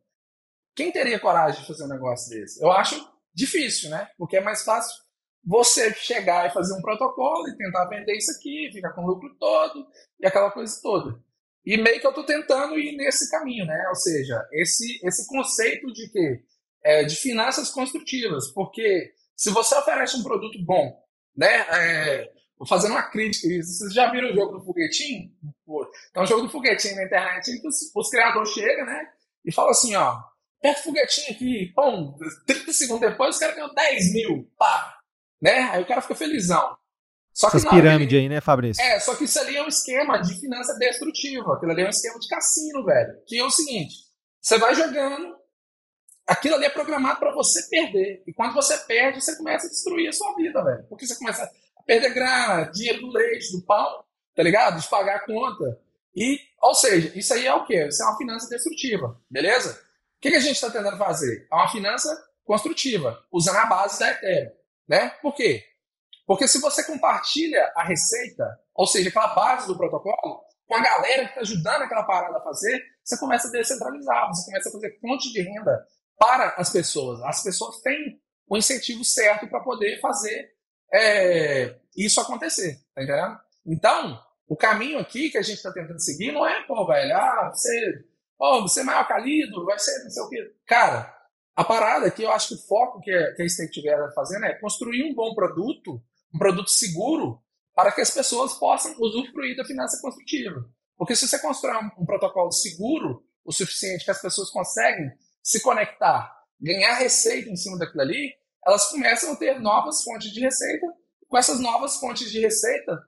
Quem teria coragem de fazer um negócio desse? Eu acho difícil, né? Porque é mais fácil você chegar e fazer um protocolo e tentar vender isso aqui, ficar com o lucro todo e aquela coisa toda. E meio que eu estou tentando ir nesse caminho, né? Ou seja, esse, esse conceito de que é, de finanças construtivas, porque se você oferece um produto bom, né? É, fazendo uma crítica, vocês já viram o jogo do foguetinho? Então, o jogo do foguetinho na internet, os, os criadores chegam, né? E falam assim, ó, aperta o foguetinho aqui, pum, 30 segundos depois, os caras ganham 10 mil, pá, né? Aí o cara fica felizão. Só Essas pirâmides aí, né, Fabrício? É, só que isso ali é um esquema de finança destrutiva. Aquilo ali é um esquema de cassino, velho. Que é o seguinte: você vai jogando, aquilo ali é programado para você perder. E quando você perde, você começa a destruir a sua vida, velho. Porque você começa a perder grana, dinheiro do leite, do pão, tá ligado? De pagar a conta. E, ou seja, isso aí é o quê? Isso é uma finança destrutiva, beleza? O que, que a gente está tentando fazer? É uma finança construtiva, usando a base da Ethereum. Né? Por quê? Porque se você compartilha a receita, ou seja, aquela base do protocolo, com a galera que está ajudando aquela parada a fazer, você começa a descentralizar, você começa a fazer fonte de renda para as pessoas. As pessoas têm o incentivo certo para poder fazer é, isso acontecer, tá entendendo? Então, o caminho aqui que a gente está tentando seguir não é, pô, velho, ah, você, oh, você é maior calido, vai ser não sei o quê. Cara, a parada aqui, eu acho que o foco que a, que a Together está fazendo é construir um bom produto, um produto seguro, para que as pessoas possam usufruir da finança construtiva. Porque se você constrói um, um protocolo seguro o suficiente que as pessoas conseguem se conectar, ganhar receita em cima daquilo ali, elas começam a ter novas fontes de receita. Com essas novas fontes de receita,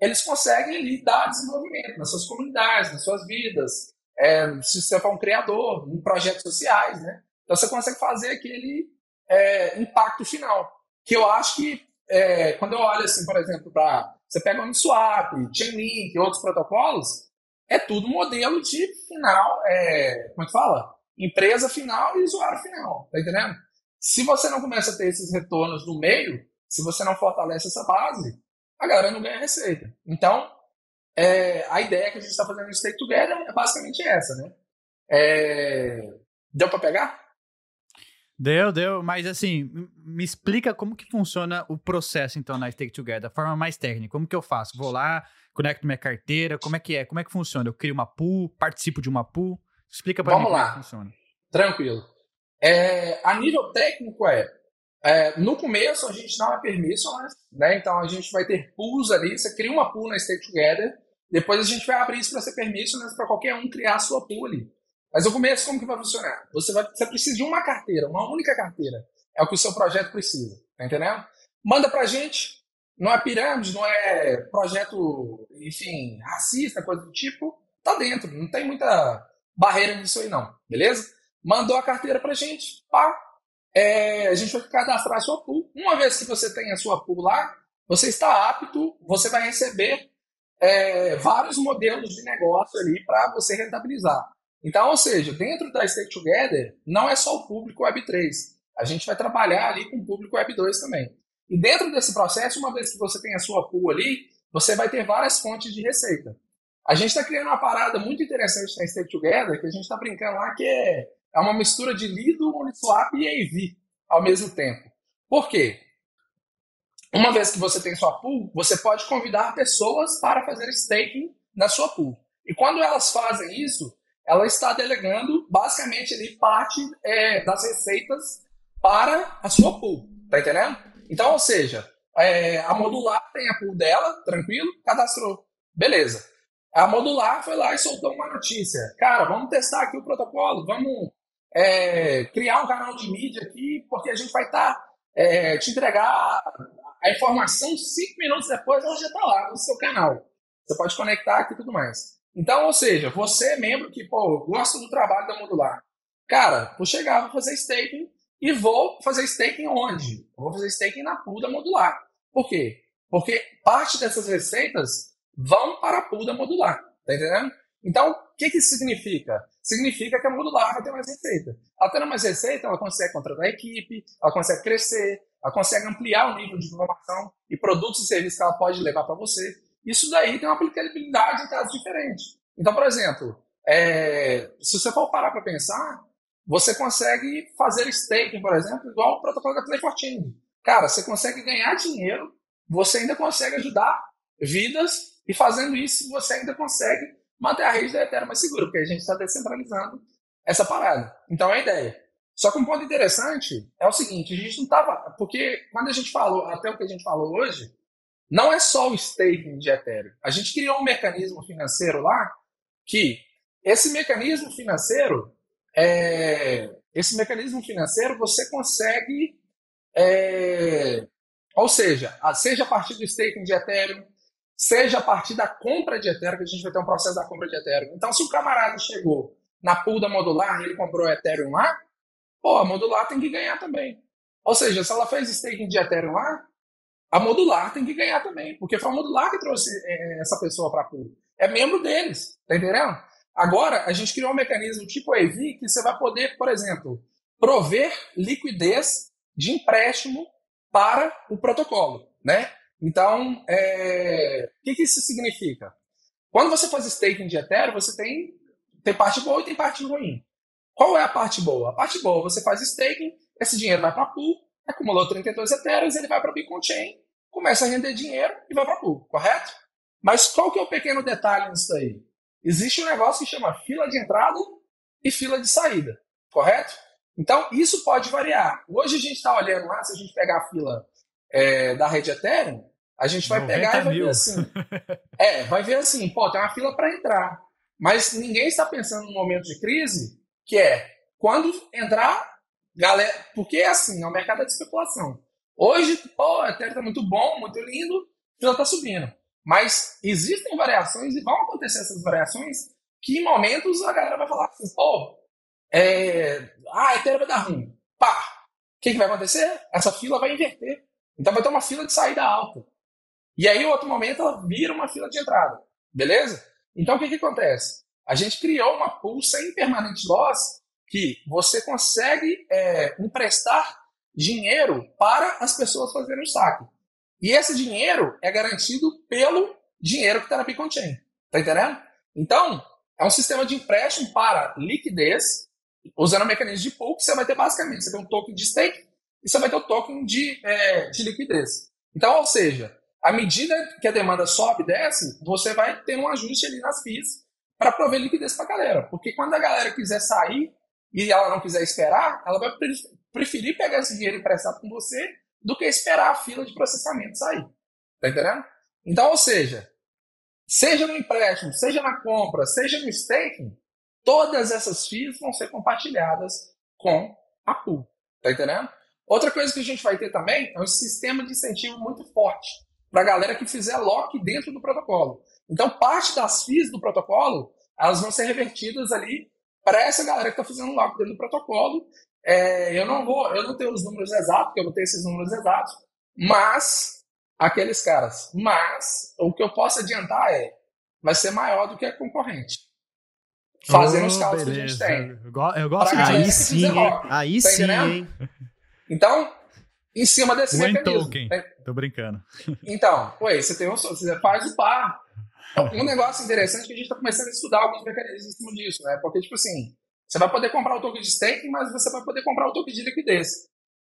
eles conseguem ali dar desenvolvimento nas suas comunidades, nas suas vidas, é, se você for um criador, em projetos sociais, né? Então você consegue fazer aquele é, impacto final. Que eu acho que, é, quando eu olho, assim, por exemplo, para. Você pega o Uniswap, Chainlink outros protocolos, é tudo modelo de final. É, como é que fala? Empresa final e usuário final. Tá entendendo? Se você não começa a ter esses retornos no meio, se você não fortalece essa base, a galera não ganha receita. Então, é, a ideia que a gente está fazendo no Stake Together é basicamente essa, né? É, deu para pegar? Deu, deu, mas assim, me explica como que funciona o processo então na Stake Together, a forma mais técnica. Como que eu faço? Vou lá, conecto minha carteira, como é que é? Como é que funciona? Eu crio uma pool, participo de uma pool? Explica para mim como é que funciona. Tranquilo. É, a nível técnico é, é, no começo a gente não é permissionless, né? Então a gente vai ter pools ali, você cria uma pool na Stake Together, depois a gente vai abrir isso para ser permissionless para qualquer um criar a sua pool ali. Mas o começo, como que vai funcionar? Você, vai, você precisa de uma carteira, uma única carteira. É o que o seu projeto precisa. Tá entendendo? Manda pra gente. Não é pirâmide, não é projeto, enfim, racista, coisa do tipo. Tá dentro. Não tem muita barreira nisso aí, não. Beleza? Mandou a carteira pra gente. Pá. É, a gente vai cadastrar a sua pool. Uma vez que você tem a sua pool lá, você está apto, você vai receber é, vários modelos de negócio ali para você rentabilizar. Então, ou seja, dentro da Stake Together, não é só o público Web3. A gente vai trabalhar ali com o público Web2 também. E dentro desse processo, uma vez que você tem a sua pool ali, você vai ter várias fontes de receita. A gente está criando uma parada muito interessante na Stake Together, que a gente está brincando lá, que é, é uma mistura de Lido, Uniswap e AV ao mesmo tempo. Por quê? uma vez que você tem sua pool, você pode convidar pessoas para fazer staking na sua pool. E quando elas fazem isso, ela está delegando basicamente ali parte é, das receitas para a sua pool. Tá entendendo? Então, ou seja, é, a modular tem a pool dela, tranquilo, cadastrou. Beleza. A modular foi lá e soltou uma notícia. Cara, vamos testar aqui o protocolo, vamos é, criar um canal de mídia aqui, porque a gente vai estar tá, é, te entregar a informação cinco minutos depois, ela já está lá no seu canal. Você pode conectar aqui e tudo mais. Então, ou seja, você é membro que, pô, gosta do trabalho da Modular. Cara, vou chegar, vou fazer staking e vou fazer staking onde? Vou fazer staking na pool da Modular. Por quê? Porque parte dessas receitas vão para a pool da Modular. Tá entendendo? Então, o que, que isso significa? Significa que a Modular vai ter mais receita. Ela tendo mais receita, ela consegue contratar equipe, ela consegue crescer, ela consegue ampliar o nível de informação e produtos e serviços que ela pode levar para você. Isso daí tem uma aplicabilidade em casos diferentes. Então, por exemplo, é, se você for parar para pensar, você consegue fazer staking, por exemplo, igual o protocolo da Play 14. Cara, você consegue ganhar dinheiro, você ainda consegue ajudar vidas, e fazendo isso, você ainda consegue manter a rede da Ethereum mais segura, porque a gente está descentralizando essa parada. Então é a ideia. Só que um ponto interessante é o seguinte, a gente não estava. Porque quando a gente falou, até o que a gente falou hoje, não é só o staking de Ethereum. A gente criou um mecanismo financeiro lá que esse mecanismo financeiro, é, esse mecanismo financeiro você consegue, é, ou seja, seja a partir do staking de Ethereum, seja a partir da compra de Ethereum, que a gente vai ter um processo da compra de Ethereum. Então, se o camarada chegou na pool da modular e ele comprou Ethereum lá, pô, a modular tem que ganhar também. Ou seja, se ela fez staking de Ethereum lá, a modular tem que ganhar também, porque foi a modular que trouxe é, essa pessoa para a pool. É membro deles, tá entendendo? Agora, a gente criou um mecanismo tipo EV que você vai poder, por exemplo, prover liquidez de empréstimo para o protocolo, né? Então, é... o que, que isso significa? Quando você faz staking de Ethereum, você tem, tem parte boa e tem parte ruim. Qual é a parte boa? A parte boa, você faz staking, esse dinheiro vai para a pool, acumulou 32 Ethereum, ele vai para a Bitcoin Chain, começa a render dinheiro e vai para pool, correto? Mas qual que é o pequeno detalhe nisso aí? Existe um negócio que chama fila de entrada e fila de saída, correto? Então, isso pode variar. Hoje a gente está olhando lá, se a gente pegar a fila é, da rede Ethereum, a gente vai pegar e vai mil. ver assim. É, vai ver assim, pô, tem uma fila para entrar. Mas ninguém está pensando no momento de crise, que é quando entrar, galera. Porque é assim, é um mercado de especulação. Hoje, pô, a Ethereum está muito bom, muito lindo, fila está subindo. Mas existem variações e vão acontecer essas variações que em momentos a galera vai falar assim, pô, é... ah, a Ethereum vai dar ruim. Pá! O que, que vai acontecer? Essa fila vai inverter. Então vai ter uma fila de saída alta. E aí, em outro momento, ela vira uma fila de entrada. Beleza? Então, o que, que acontece? A gente criou uma pool sem permanente loss que você consegue é, emprestar dinheiro para as pessoas fazerem o saque. E esse dinheiro é garantido pelo dinheiro que está na Bitcoin Chain. Tá entendendo? Então, é um sistema de empréstimo para liquidez, usando o mecanismo de pool, que você vai ter basicamente, você tem um token de stake e você vai ter o token de, é, de liquidez. Então, ou seja, à medida que a demanda sobe e desce, você vai ter um ajuste ali nas FIIs para prover liquidez para a galera. Porque quando a galera quiser sair e ela não quiser esperar, ela vai preferir pegar esse dinheiro emprestado com você do que esperar a fila de processamento sair. Tá entendendo? Então, ou seja, seja no empréstimo, seja na compra, seja no staking, todas essas FIIs vão ser compartilhadas com a pool. Tá entendendo? Outra coisa que a gente vai ter também é um sistema de incentivo muito forte para a galera que fizer lock dentro do protocolo. Então, parte das FIIs do protocolo, elas vão ser revertidas ali para essa galera que está fazendo lock dentro do protocolo. É, eu não vou, eu não tenho os números exatos, porque eu não tenho esses números exatos, mas aqueles caras. Mas o que eu posso adiantar é, vai ser maior do que a concorrente. Fazendo oh, os cálculos beleza. que a gente tem. Eu gosto Aí sim, aí tá sim, hein? Então, em cima desse When mecanismo. Token. Né? Tô brincando. Então, ué, você tem um, você faz o par. Um negócio interessante é que a gente está começando a estudar alguns mecanismos em cima disso, né? Porque, tipo assim, você vai poder comprar o token de staking, mas você vai poder comprar o token de liquidez.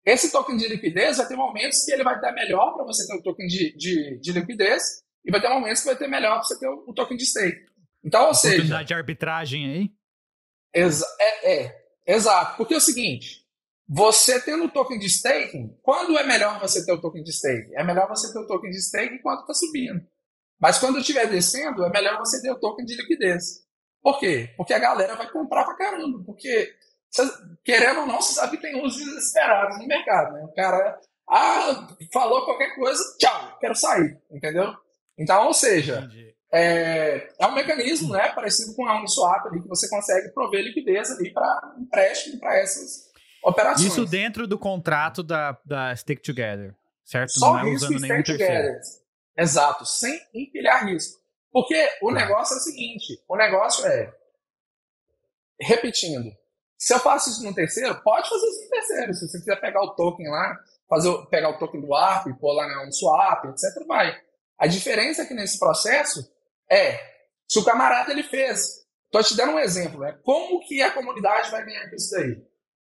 Esse token de liquidez vai ter momentos que ele vai estar melhor para você ter o token de, de, de, liquidez e vai ter momentos que vai ter melhor para você ter o, o, token de stake. Então, ou seja... Oportunidade de arbitragem aí? Exa é, é, exato. Porque é o seguinte, você tendo o token de staking, quando é melhor você ter o token de staking? É melhor você ter o token de staking quando está subindo. Mas quando estiver descendo, é melhor você ter o token de liquidez. Por quê? Porque a galera vai comprar pra caramba. Porque, querendo ou não, você sabe que tem uns desesperados no mercado. Né? O cara, ah, falou qualquer coisa, tchau, quero sair. Entendeu? Então, ou seja, é, é, um mecanismo né, parecido com a Uniswap ali, que você consegue prover liquidez ali para empréstimo para essas operações. Isso dentro do contrato da, da Stick Together, certo? Só Não é usando nenhum terceiro. Exato, sem empilhar risco. Porque o negócio é o seguinte: o negócio é, repetindo, se eu faço isso no terceiro, pode fazer isso no terceiro. Se você quiser pegar o token lá, fazer, pegar o token do ARP, pôr lá no swap, etc., vai. A diferença aqui nesse processo é, se o camarada ele fez, tô te dando um exemplo, né? Como que a comunidade vai ganhar com isso daí?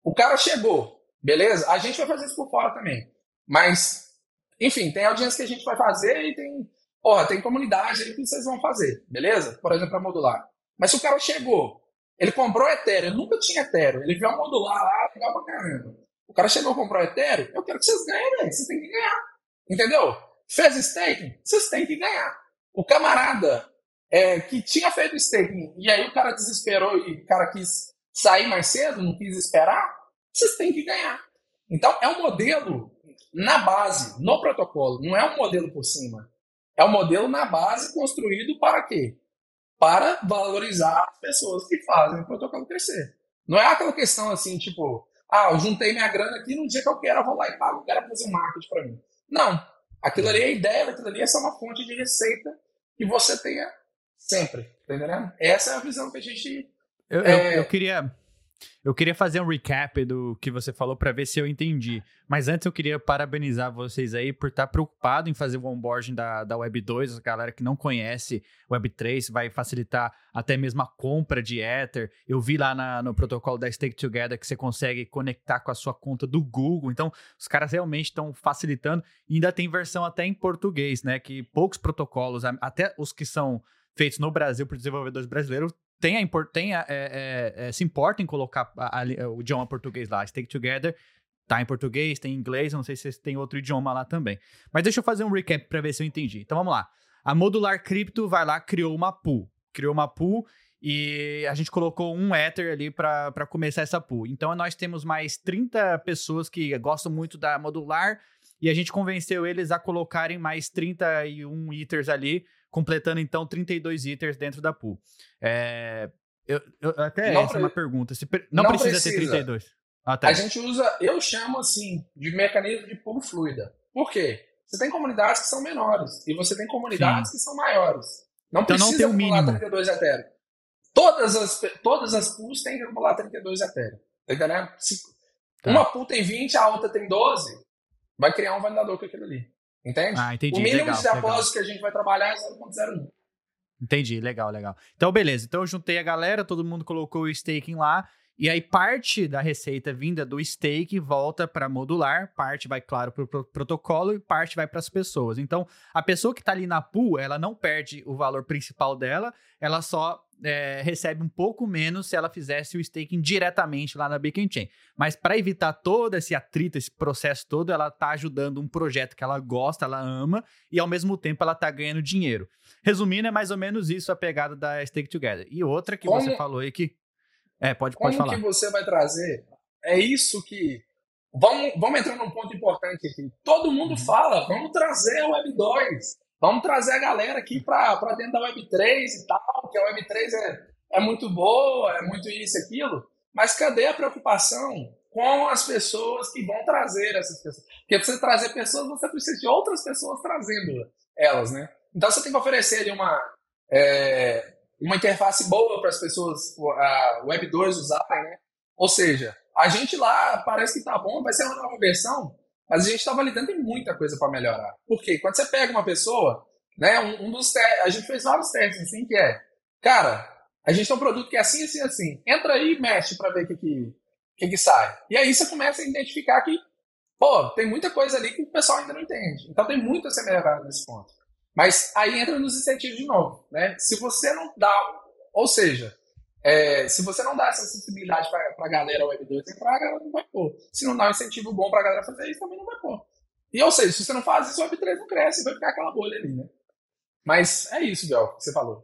O cara chegou, beleza? A gente vai fazer isso por fora também. Mas, enfim, tem audiência que a gente vai fazer e tem, porra, tem comunidade aí que vocês vão fazer, beleza? Por exemplo, para modular. Mas se o cara chegou, ele comprou Ethereum, nunca tinha Ethereum, ele viu a modular lá, legal pra caramba. O cara chegou, comprou Ethereum, eu quero que vocês ganhem, velho. Vocês têm que ganhar. Entendeu? Fez staking, vocês têm que ganhar. O camarada é, que tinha feito staking e aí o cara desesperou e o cara quis sair mais cedo, não quis esperar, vocês têm que ganhar. Então é um modelo na base, no protocolo, não é um modelo por cima. É um modelo na base construído para quê? Para valorizar as pessoas que fazem o protocolo crescer. Não é aquela questão assim, tipo, ah, eu juntei minha grana aqui, no dia que eu quero, eu vou lá e pago, eu quero fazer um marketing para mim. Não. Aquilo ali é a ideia, aquilo ali é só uma fonte de receita que você tenha sempre. Tá entendendo? Essa é a visão que a gente. Eu, é... eu, eu queria. Eu queria fazer um recap do que você falou para ver se eu entendi. Mas antes eu queria parabenizar vocês aí por estar tá preocupado em fazer o onboarding da, da Web 2. A galera que não conhece Web 3 vai facilitar até mesmo a compra de Ether. Eu vi lá na, no protocolo da Stake Together que você consegue conectar com a sua conta do Google. Então, os caras realmente estão facilitando. E ainda tem versão até em português, né? Que poucos protocolos, até os que são feitos no Brasil por desenvolvedores brasileiros, tem a, tem a, é, é, é, se importa em colocar a, o idioma português lá. Stake Together tá em português, tem em inglês, não sei se tem outro idioma lá também. Mas deixa eu fazer um recap para ver se eu entendi. Então vamos lá. A Modular Crypto vai lá, criou uma pool. Criou uma pool e a gente colocou um Ether ali para começar essa pool. Então nós temos mais 30 pessoas que gostam muito da Modular e a gente convenceu eles a colocarem mais 31 Ethers ali completando então 32 iters dentro da pool. É, eu, eu, até não essa é uma pergunta. Se, não, não precisa, precisa, ter 32. Ah, tá. A gente usa, eu chamo assim, de mecanismo de pool fluida. Por quê? Você tem comunidades que são menores e você tem comunidades Sim. que são maiores. Não então precisa não tem acumular mínimo. 32 Ethereum. Todas as, todas as pools têm que acumular 32 Ethereum. Tá entendendo? Se tá. uma pool tem 20, a outra tem 12, vai criar um validador com aquilo ali. Entende? Ah, entendi. O mínimo legal, de depósito que a gente vai trabalhar é 0.01. Entendi, legal, legal. Então, beleza. Então, eu juntei a galera, todo mundo colocou o staking lá. E aí, parte da receita vinda do stake volta para modular, parte vai, claro, para o pro protocolo e parte vai para as pessoas. Então, a pessoa que está ali na pool, ela não perde o valor principal dela, ela só é, recebe um pouco menos se ela fizesse o staking diretamente lá na Beacon Chain. Mas para evitar todo esse atrito, esse processo todo, ela está ajudando um projeto que ela gosta, ela ama, e ao mesmo tempo ela está ganhando dinheiro. Resumindo, é mais ou menos isso a pegada da Stake Together. E outra que como, você falou aí que. É, pode, pode falar. Como que você vai trazer? É isso que. Vamos, vamos entrar num ponto importante aqui. Todo mundo uhum. fala, vamos trazer o Web 2. Vamos trazer a galera aqui para dentro da Web3 e tal, que a Web3 é, é muito boa, é muito isso e aquilo. Mas cadê a preocupação com as pessoas que vão trazer essas pessoas? Porque para você trazer pessoas, você precisa de outras pessoas trazendo elas, né? Então você tem que oferecer ali uma, é, uma interface boa para as pessoas, a Web2 usarem, né? Ou seja, a gente lá parece que tá bom, vai ser uma nova versão, mas a gente está validando tem muita coisa para melhorar. Por quê? Quando você pega uma pessoa, né, um, um dos a gente fez vários testes assim, que é, cara, a gente tem um produto que é assim, assim, assim. Entra aí e mexe para ver o que, que, que, que sai. E aí você começa a identificar que pô, tem muita coisa ali que o pessoal ainda não entende. Então tem muito a ser melhorado nesse ponto. Mas aí entra nos incentivos de novo, né? Se você não dá, ou seja, é, se você não dá essa sensibilidade para a galera Web2 entrar, a galera não vai pôr. Se não dá um incentivo bom para a galera fazer isso, também não vai pôr. E ou seja, se você não faz isso, o Web3 não cresce, vai ficar aquela bolha ali, né? Mas é isso, Bel, que você falou.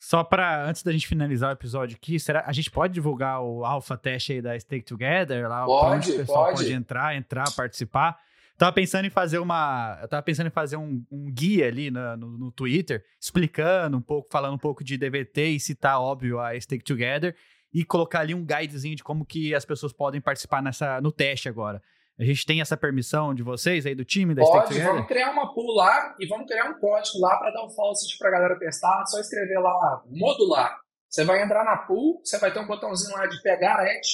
Só para antes da gente finalizar o episódio aqui, será a gente pode divulgar o alpha teste aí da Stake Together lá, pode, o pessoal pode. pode entrar, entrar, participar. Tava pensando em fazer uma. Eu tava pensando em fazer um, um guia ali no, no, no, Twitter, explicando um pouco, falando um pouco de DVT e citar, óbvio, a Stake Together e colocar ali um guidezinho de como que as pessoas podem participar nessa, no teste agora. A gente tem essa permissão de vocês aí, do time da Pode, Stake Together? vamos criar uma pool lá e vamos criar um código lá para dar o falsity para a galera testar. É só escrever lá, modular. Você vai entrar na pool, você vai ter um botãozinho lá de pegar et.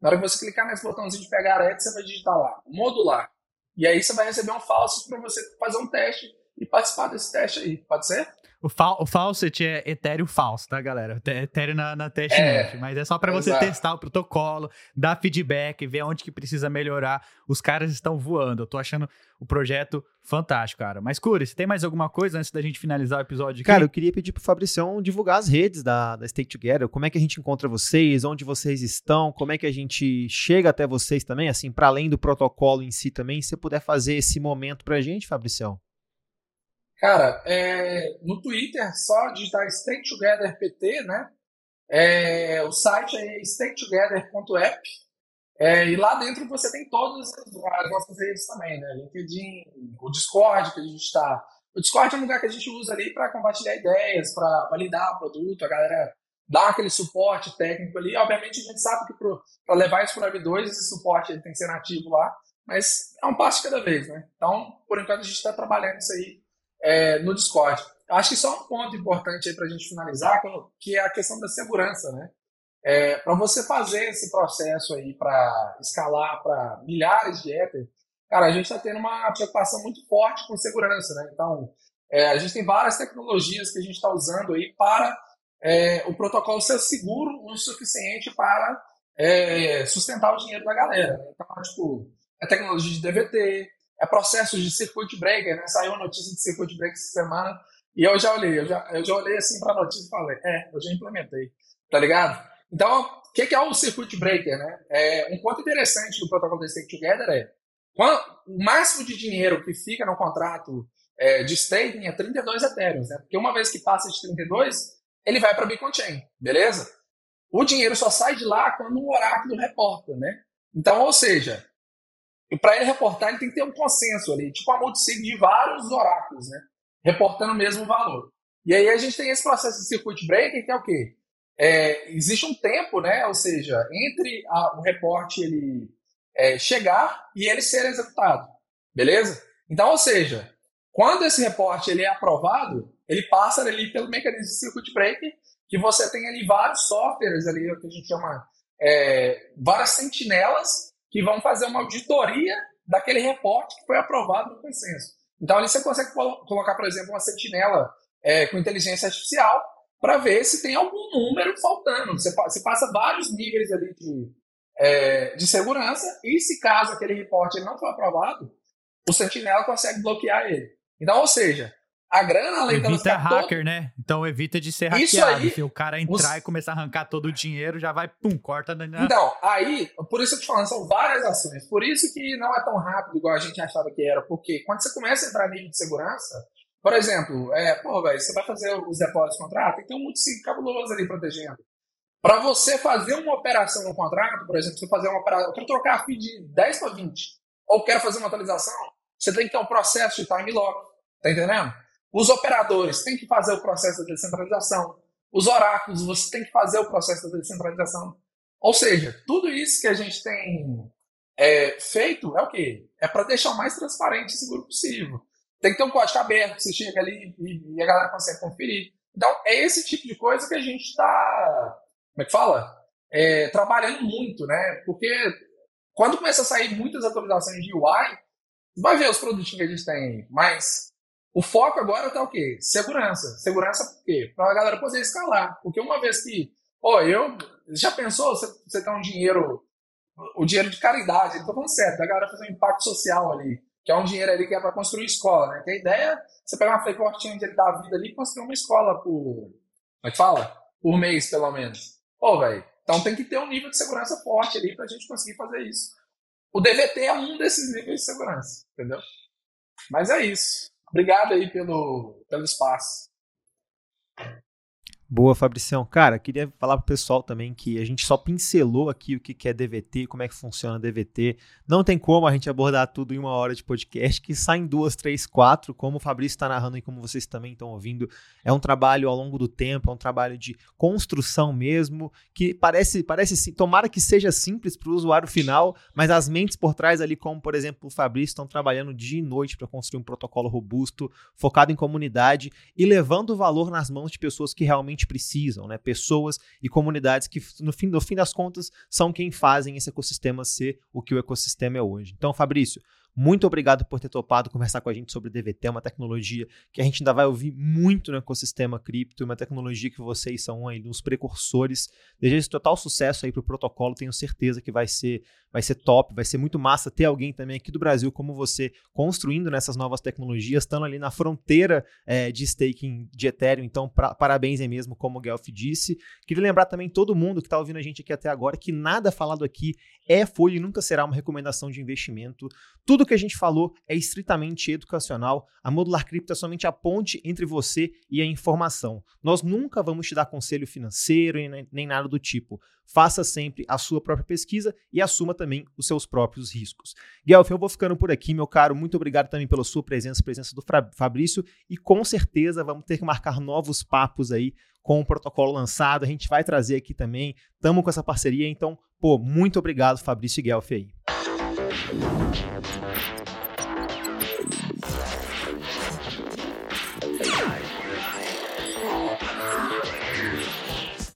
Na hora que você clicar nesse botãozinho de pegar et, você vai digitar lá, modular. E aí você vai receber um falso para você fazer um teste e participar desse teste aí. Pode ser? O, fa o Faucet é Ethereum falso, tá, galera? Ethereum na, na testnet. É, mas é só para você testar o protocolo, dar feedback, ver onde que precisa melhorar. Os caras estão voando. Eu tô achando o projeto fantástico, cara. Mas, Curi, você tem mais alguma coisa antes da gente finalizar o episódio aqui? Cara, eu queria pedir pro Fabricião divulgar as redes da, da Stake Together. Como é que a gente encontra vocês? Onde vocês estão? Como é que a gente chega até vocês também? Assim, para além do protocolo em si também, se você puder fazer esse momento pra gente, Fabricião. Cara, é, no Twitter, só digitar Stay Together PT, né? É, o site é staytogether.app. É, e lá dentro você tem todas as nossas redes também, né? LinkedIn, o Discord que a gente está. O Discord é um lugar que a gente usa ali para compartilhar ideias, para validar o produto, a galera dá aquele suporte técnico ali. Obviamente a gente sabe que para levar isso para o Web2, esse suporte ele tem que ser nativo lá, mas é um passo cada vez, né? Então, por enquanto, a gente está trabalhando isso aí é, no Discord. Acho que só um ponto importante aí para a gente finalizar, que é a questão da segurança, né? É, para você fazer esse processo aí para escalar para milhares de Ether, cara, a gente está tendo uma preocupação muito forte com segurança, né? Então, é, a gente tem várias tecnologias que a gente está usando aí para é, o protocolo ser seguro o suficiente para é, sustentar o dinheiro da galera. Né? Então, tipo, é tecnologia de DVT, é processo de circuit breaker, né? Saiu a notícia de circuit breaker essa semana e eu já olhei, eu já, eu já olhei assim para a notícia e falei, é, eu já implementei, tá ligado? Então, o que, que, é o circuit breaker, né? É, um ponto interessante do protocolo de Stake Together é quando, o máximo de dinheiro que fica no contrato é, de staking é 32 Ethereum, né? Porque uma vez que passa de 32, ele vai para Bitcoin Chain, beleza? O dinheiro só sai de lá quando o oráculo reporta, né? Então, ou seja, e para ele reportar, ele tem que ter um consenso ali, tipo a multisig de vários oráculos, né? Reportando o mesmo valor. E aí a gente tem esse processo de circuit breaker, que é o quê? É, existe um tempo, né? Ou seja, entre a, o reporte ele é, chegar e ele ser executado. Beleza? Então, ou seja, quando esse reporte ele é aprovado, ele passa ali pelo mecanismo de circuit breaker, que você tem ali vários softwares ali, o que a gente chama é, várias sentinelas que vão fazer uma auditoria daquele reporte que foi aprovado no consenso. Então, ali você consegue colocar, por exemplo, uma sentinela é, com inteligência artificial para ver se tem algum número faltando. Você, você passa vários níveis ali de, é, de segurança e se caso aquele reporte não for aprovado, o sentinela consegue bloquear ele. Então, ou seja, a grana, além evita dela hacker, todo... né? Então evita de ser Isso hackeado. Aí, se o cara entrar os... e começar a arrancar todo o dinheiro, já vai, pum, corta. Na... Então, aí, por isso que eu te falando, são várias ações. Por isso que não é tão rápido igual a gente achava que era. Porque quando você começa a entrar nível de segurança, por exemplo, é, pô, velho, você vai fazer os depósitos de contrato, tem que ter um multisig cabuloso ali protegendo. Para você fazer uma operação no contrato, por exemplo, você fazer uma operação, eu quero trocar a FII de 10 para 20, ou quero fazer uma atualização, você tem que ter um processo de time lock, tá entendendo? Os operadores têm que fazer o processo da descentralização. Os oráculos, você tem que fazer o processo da descentralização. Ou seja, tudo isso que a gente tem é, feito é o quê? É para deixar o mais transparente e seguro possível. Tem que ter um código aberto, você chega ali e, e a galera consegue conferir. Então, é esse tipo de coisa que a gente está, como é que fala? É, trabalhando muito, né? Porque quando começa a sair muitas atualizações de UI, vai ver os produtos que a gente tem, mas o foco agora tá o quê? Segurança. Segurança por quê? Para a galera poder escalar. Porque uma vez que, pô, eu. Já pensou você, você um dinheiro o dinheiro de caridade, tá falando certo, da galera fazer um impacto social ali, que é um dinheiro ali que é para construir escola, né? Que a ideia é você pegar uma frequentinha de da vida ali e construir uma escola por, como é que fala? Por mês, pelo menos. Pô, velho, então tem que ter um nível de segurança forte ali pra gente conseguir fazer isso. O DVT é um desses níveis de segurança, entendeu? Mas é isso. Obrigado aí pelo, pelo espaço. Boa, Fabricião. Cara, queria falar pro pessoal também que a gente só pincelou aqui o que é DVT, como é que funciona DVT. Não tem como a gente abordar tudo em uma hora de podcast, que saem duas, três, quatro, como o Fabrício está narrando e como vocês também estão ouvindo. É um trabalho ao longo do tempo, é um trabalho de construção mesmo, que parece, parece tomara que seja simples para o usuário final, mas as mentes por trás ali, como por exemplo o Fabrício, estão trabalhando dia e noite para construir um protocolo robusto, focado em comunidade e levando o valor nas mãos de pessoas que realmente realmente precisam, né? Pessoas e comunidades que, no fim, no fim das contas, são quem fazem esse ecossistema ser o que o ecossistema é hoje. Então, Fabrício, muito obrigado por ter topado conversar com a gente sobre DVT, uma tecnologia que a gente ainda vai ouvir muito no ecossistema cripto, uma tecnologia que vocês são aí dos precursores. Desejo total sucesso aí para o protocolo, tenho certeza que vai ser, vai ser top, vai ser muito massa ter alguém também aqui do Brasil como você construindo nessas novas tecnologias, estando ali na fronteira é, de staking de Ethereum. Então, pra, parabéns aí mesmo, como o Guelph disse. Queria lembrar também todo mundo que está ouvindo a gente aqui até agora que nada falado aqui é, foi e nunca será uma recomendação de investimento. Tudo que a gente falou é estritamente educacional. A Modular Cripto é somente a ponte entre você e a informação. Nós nunca vamos te dar conselho financeiro nem nada do tipo. Faça sempre a sua própria pesquisa e assuma também os seus próprios riscos. Guelph, eu vou ficando por aqui, meu caro. Muito obrigado também pela sua presença, presença do Fabrício. E com certeza vamos ter que marcar novos papos aí com o protocolo lançado. A gente vai trazer aqui também. Estamos com essa parceria, então, pô, muito obrigado, Fabrício e Guelph aí. Thank you.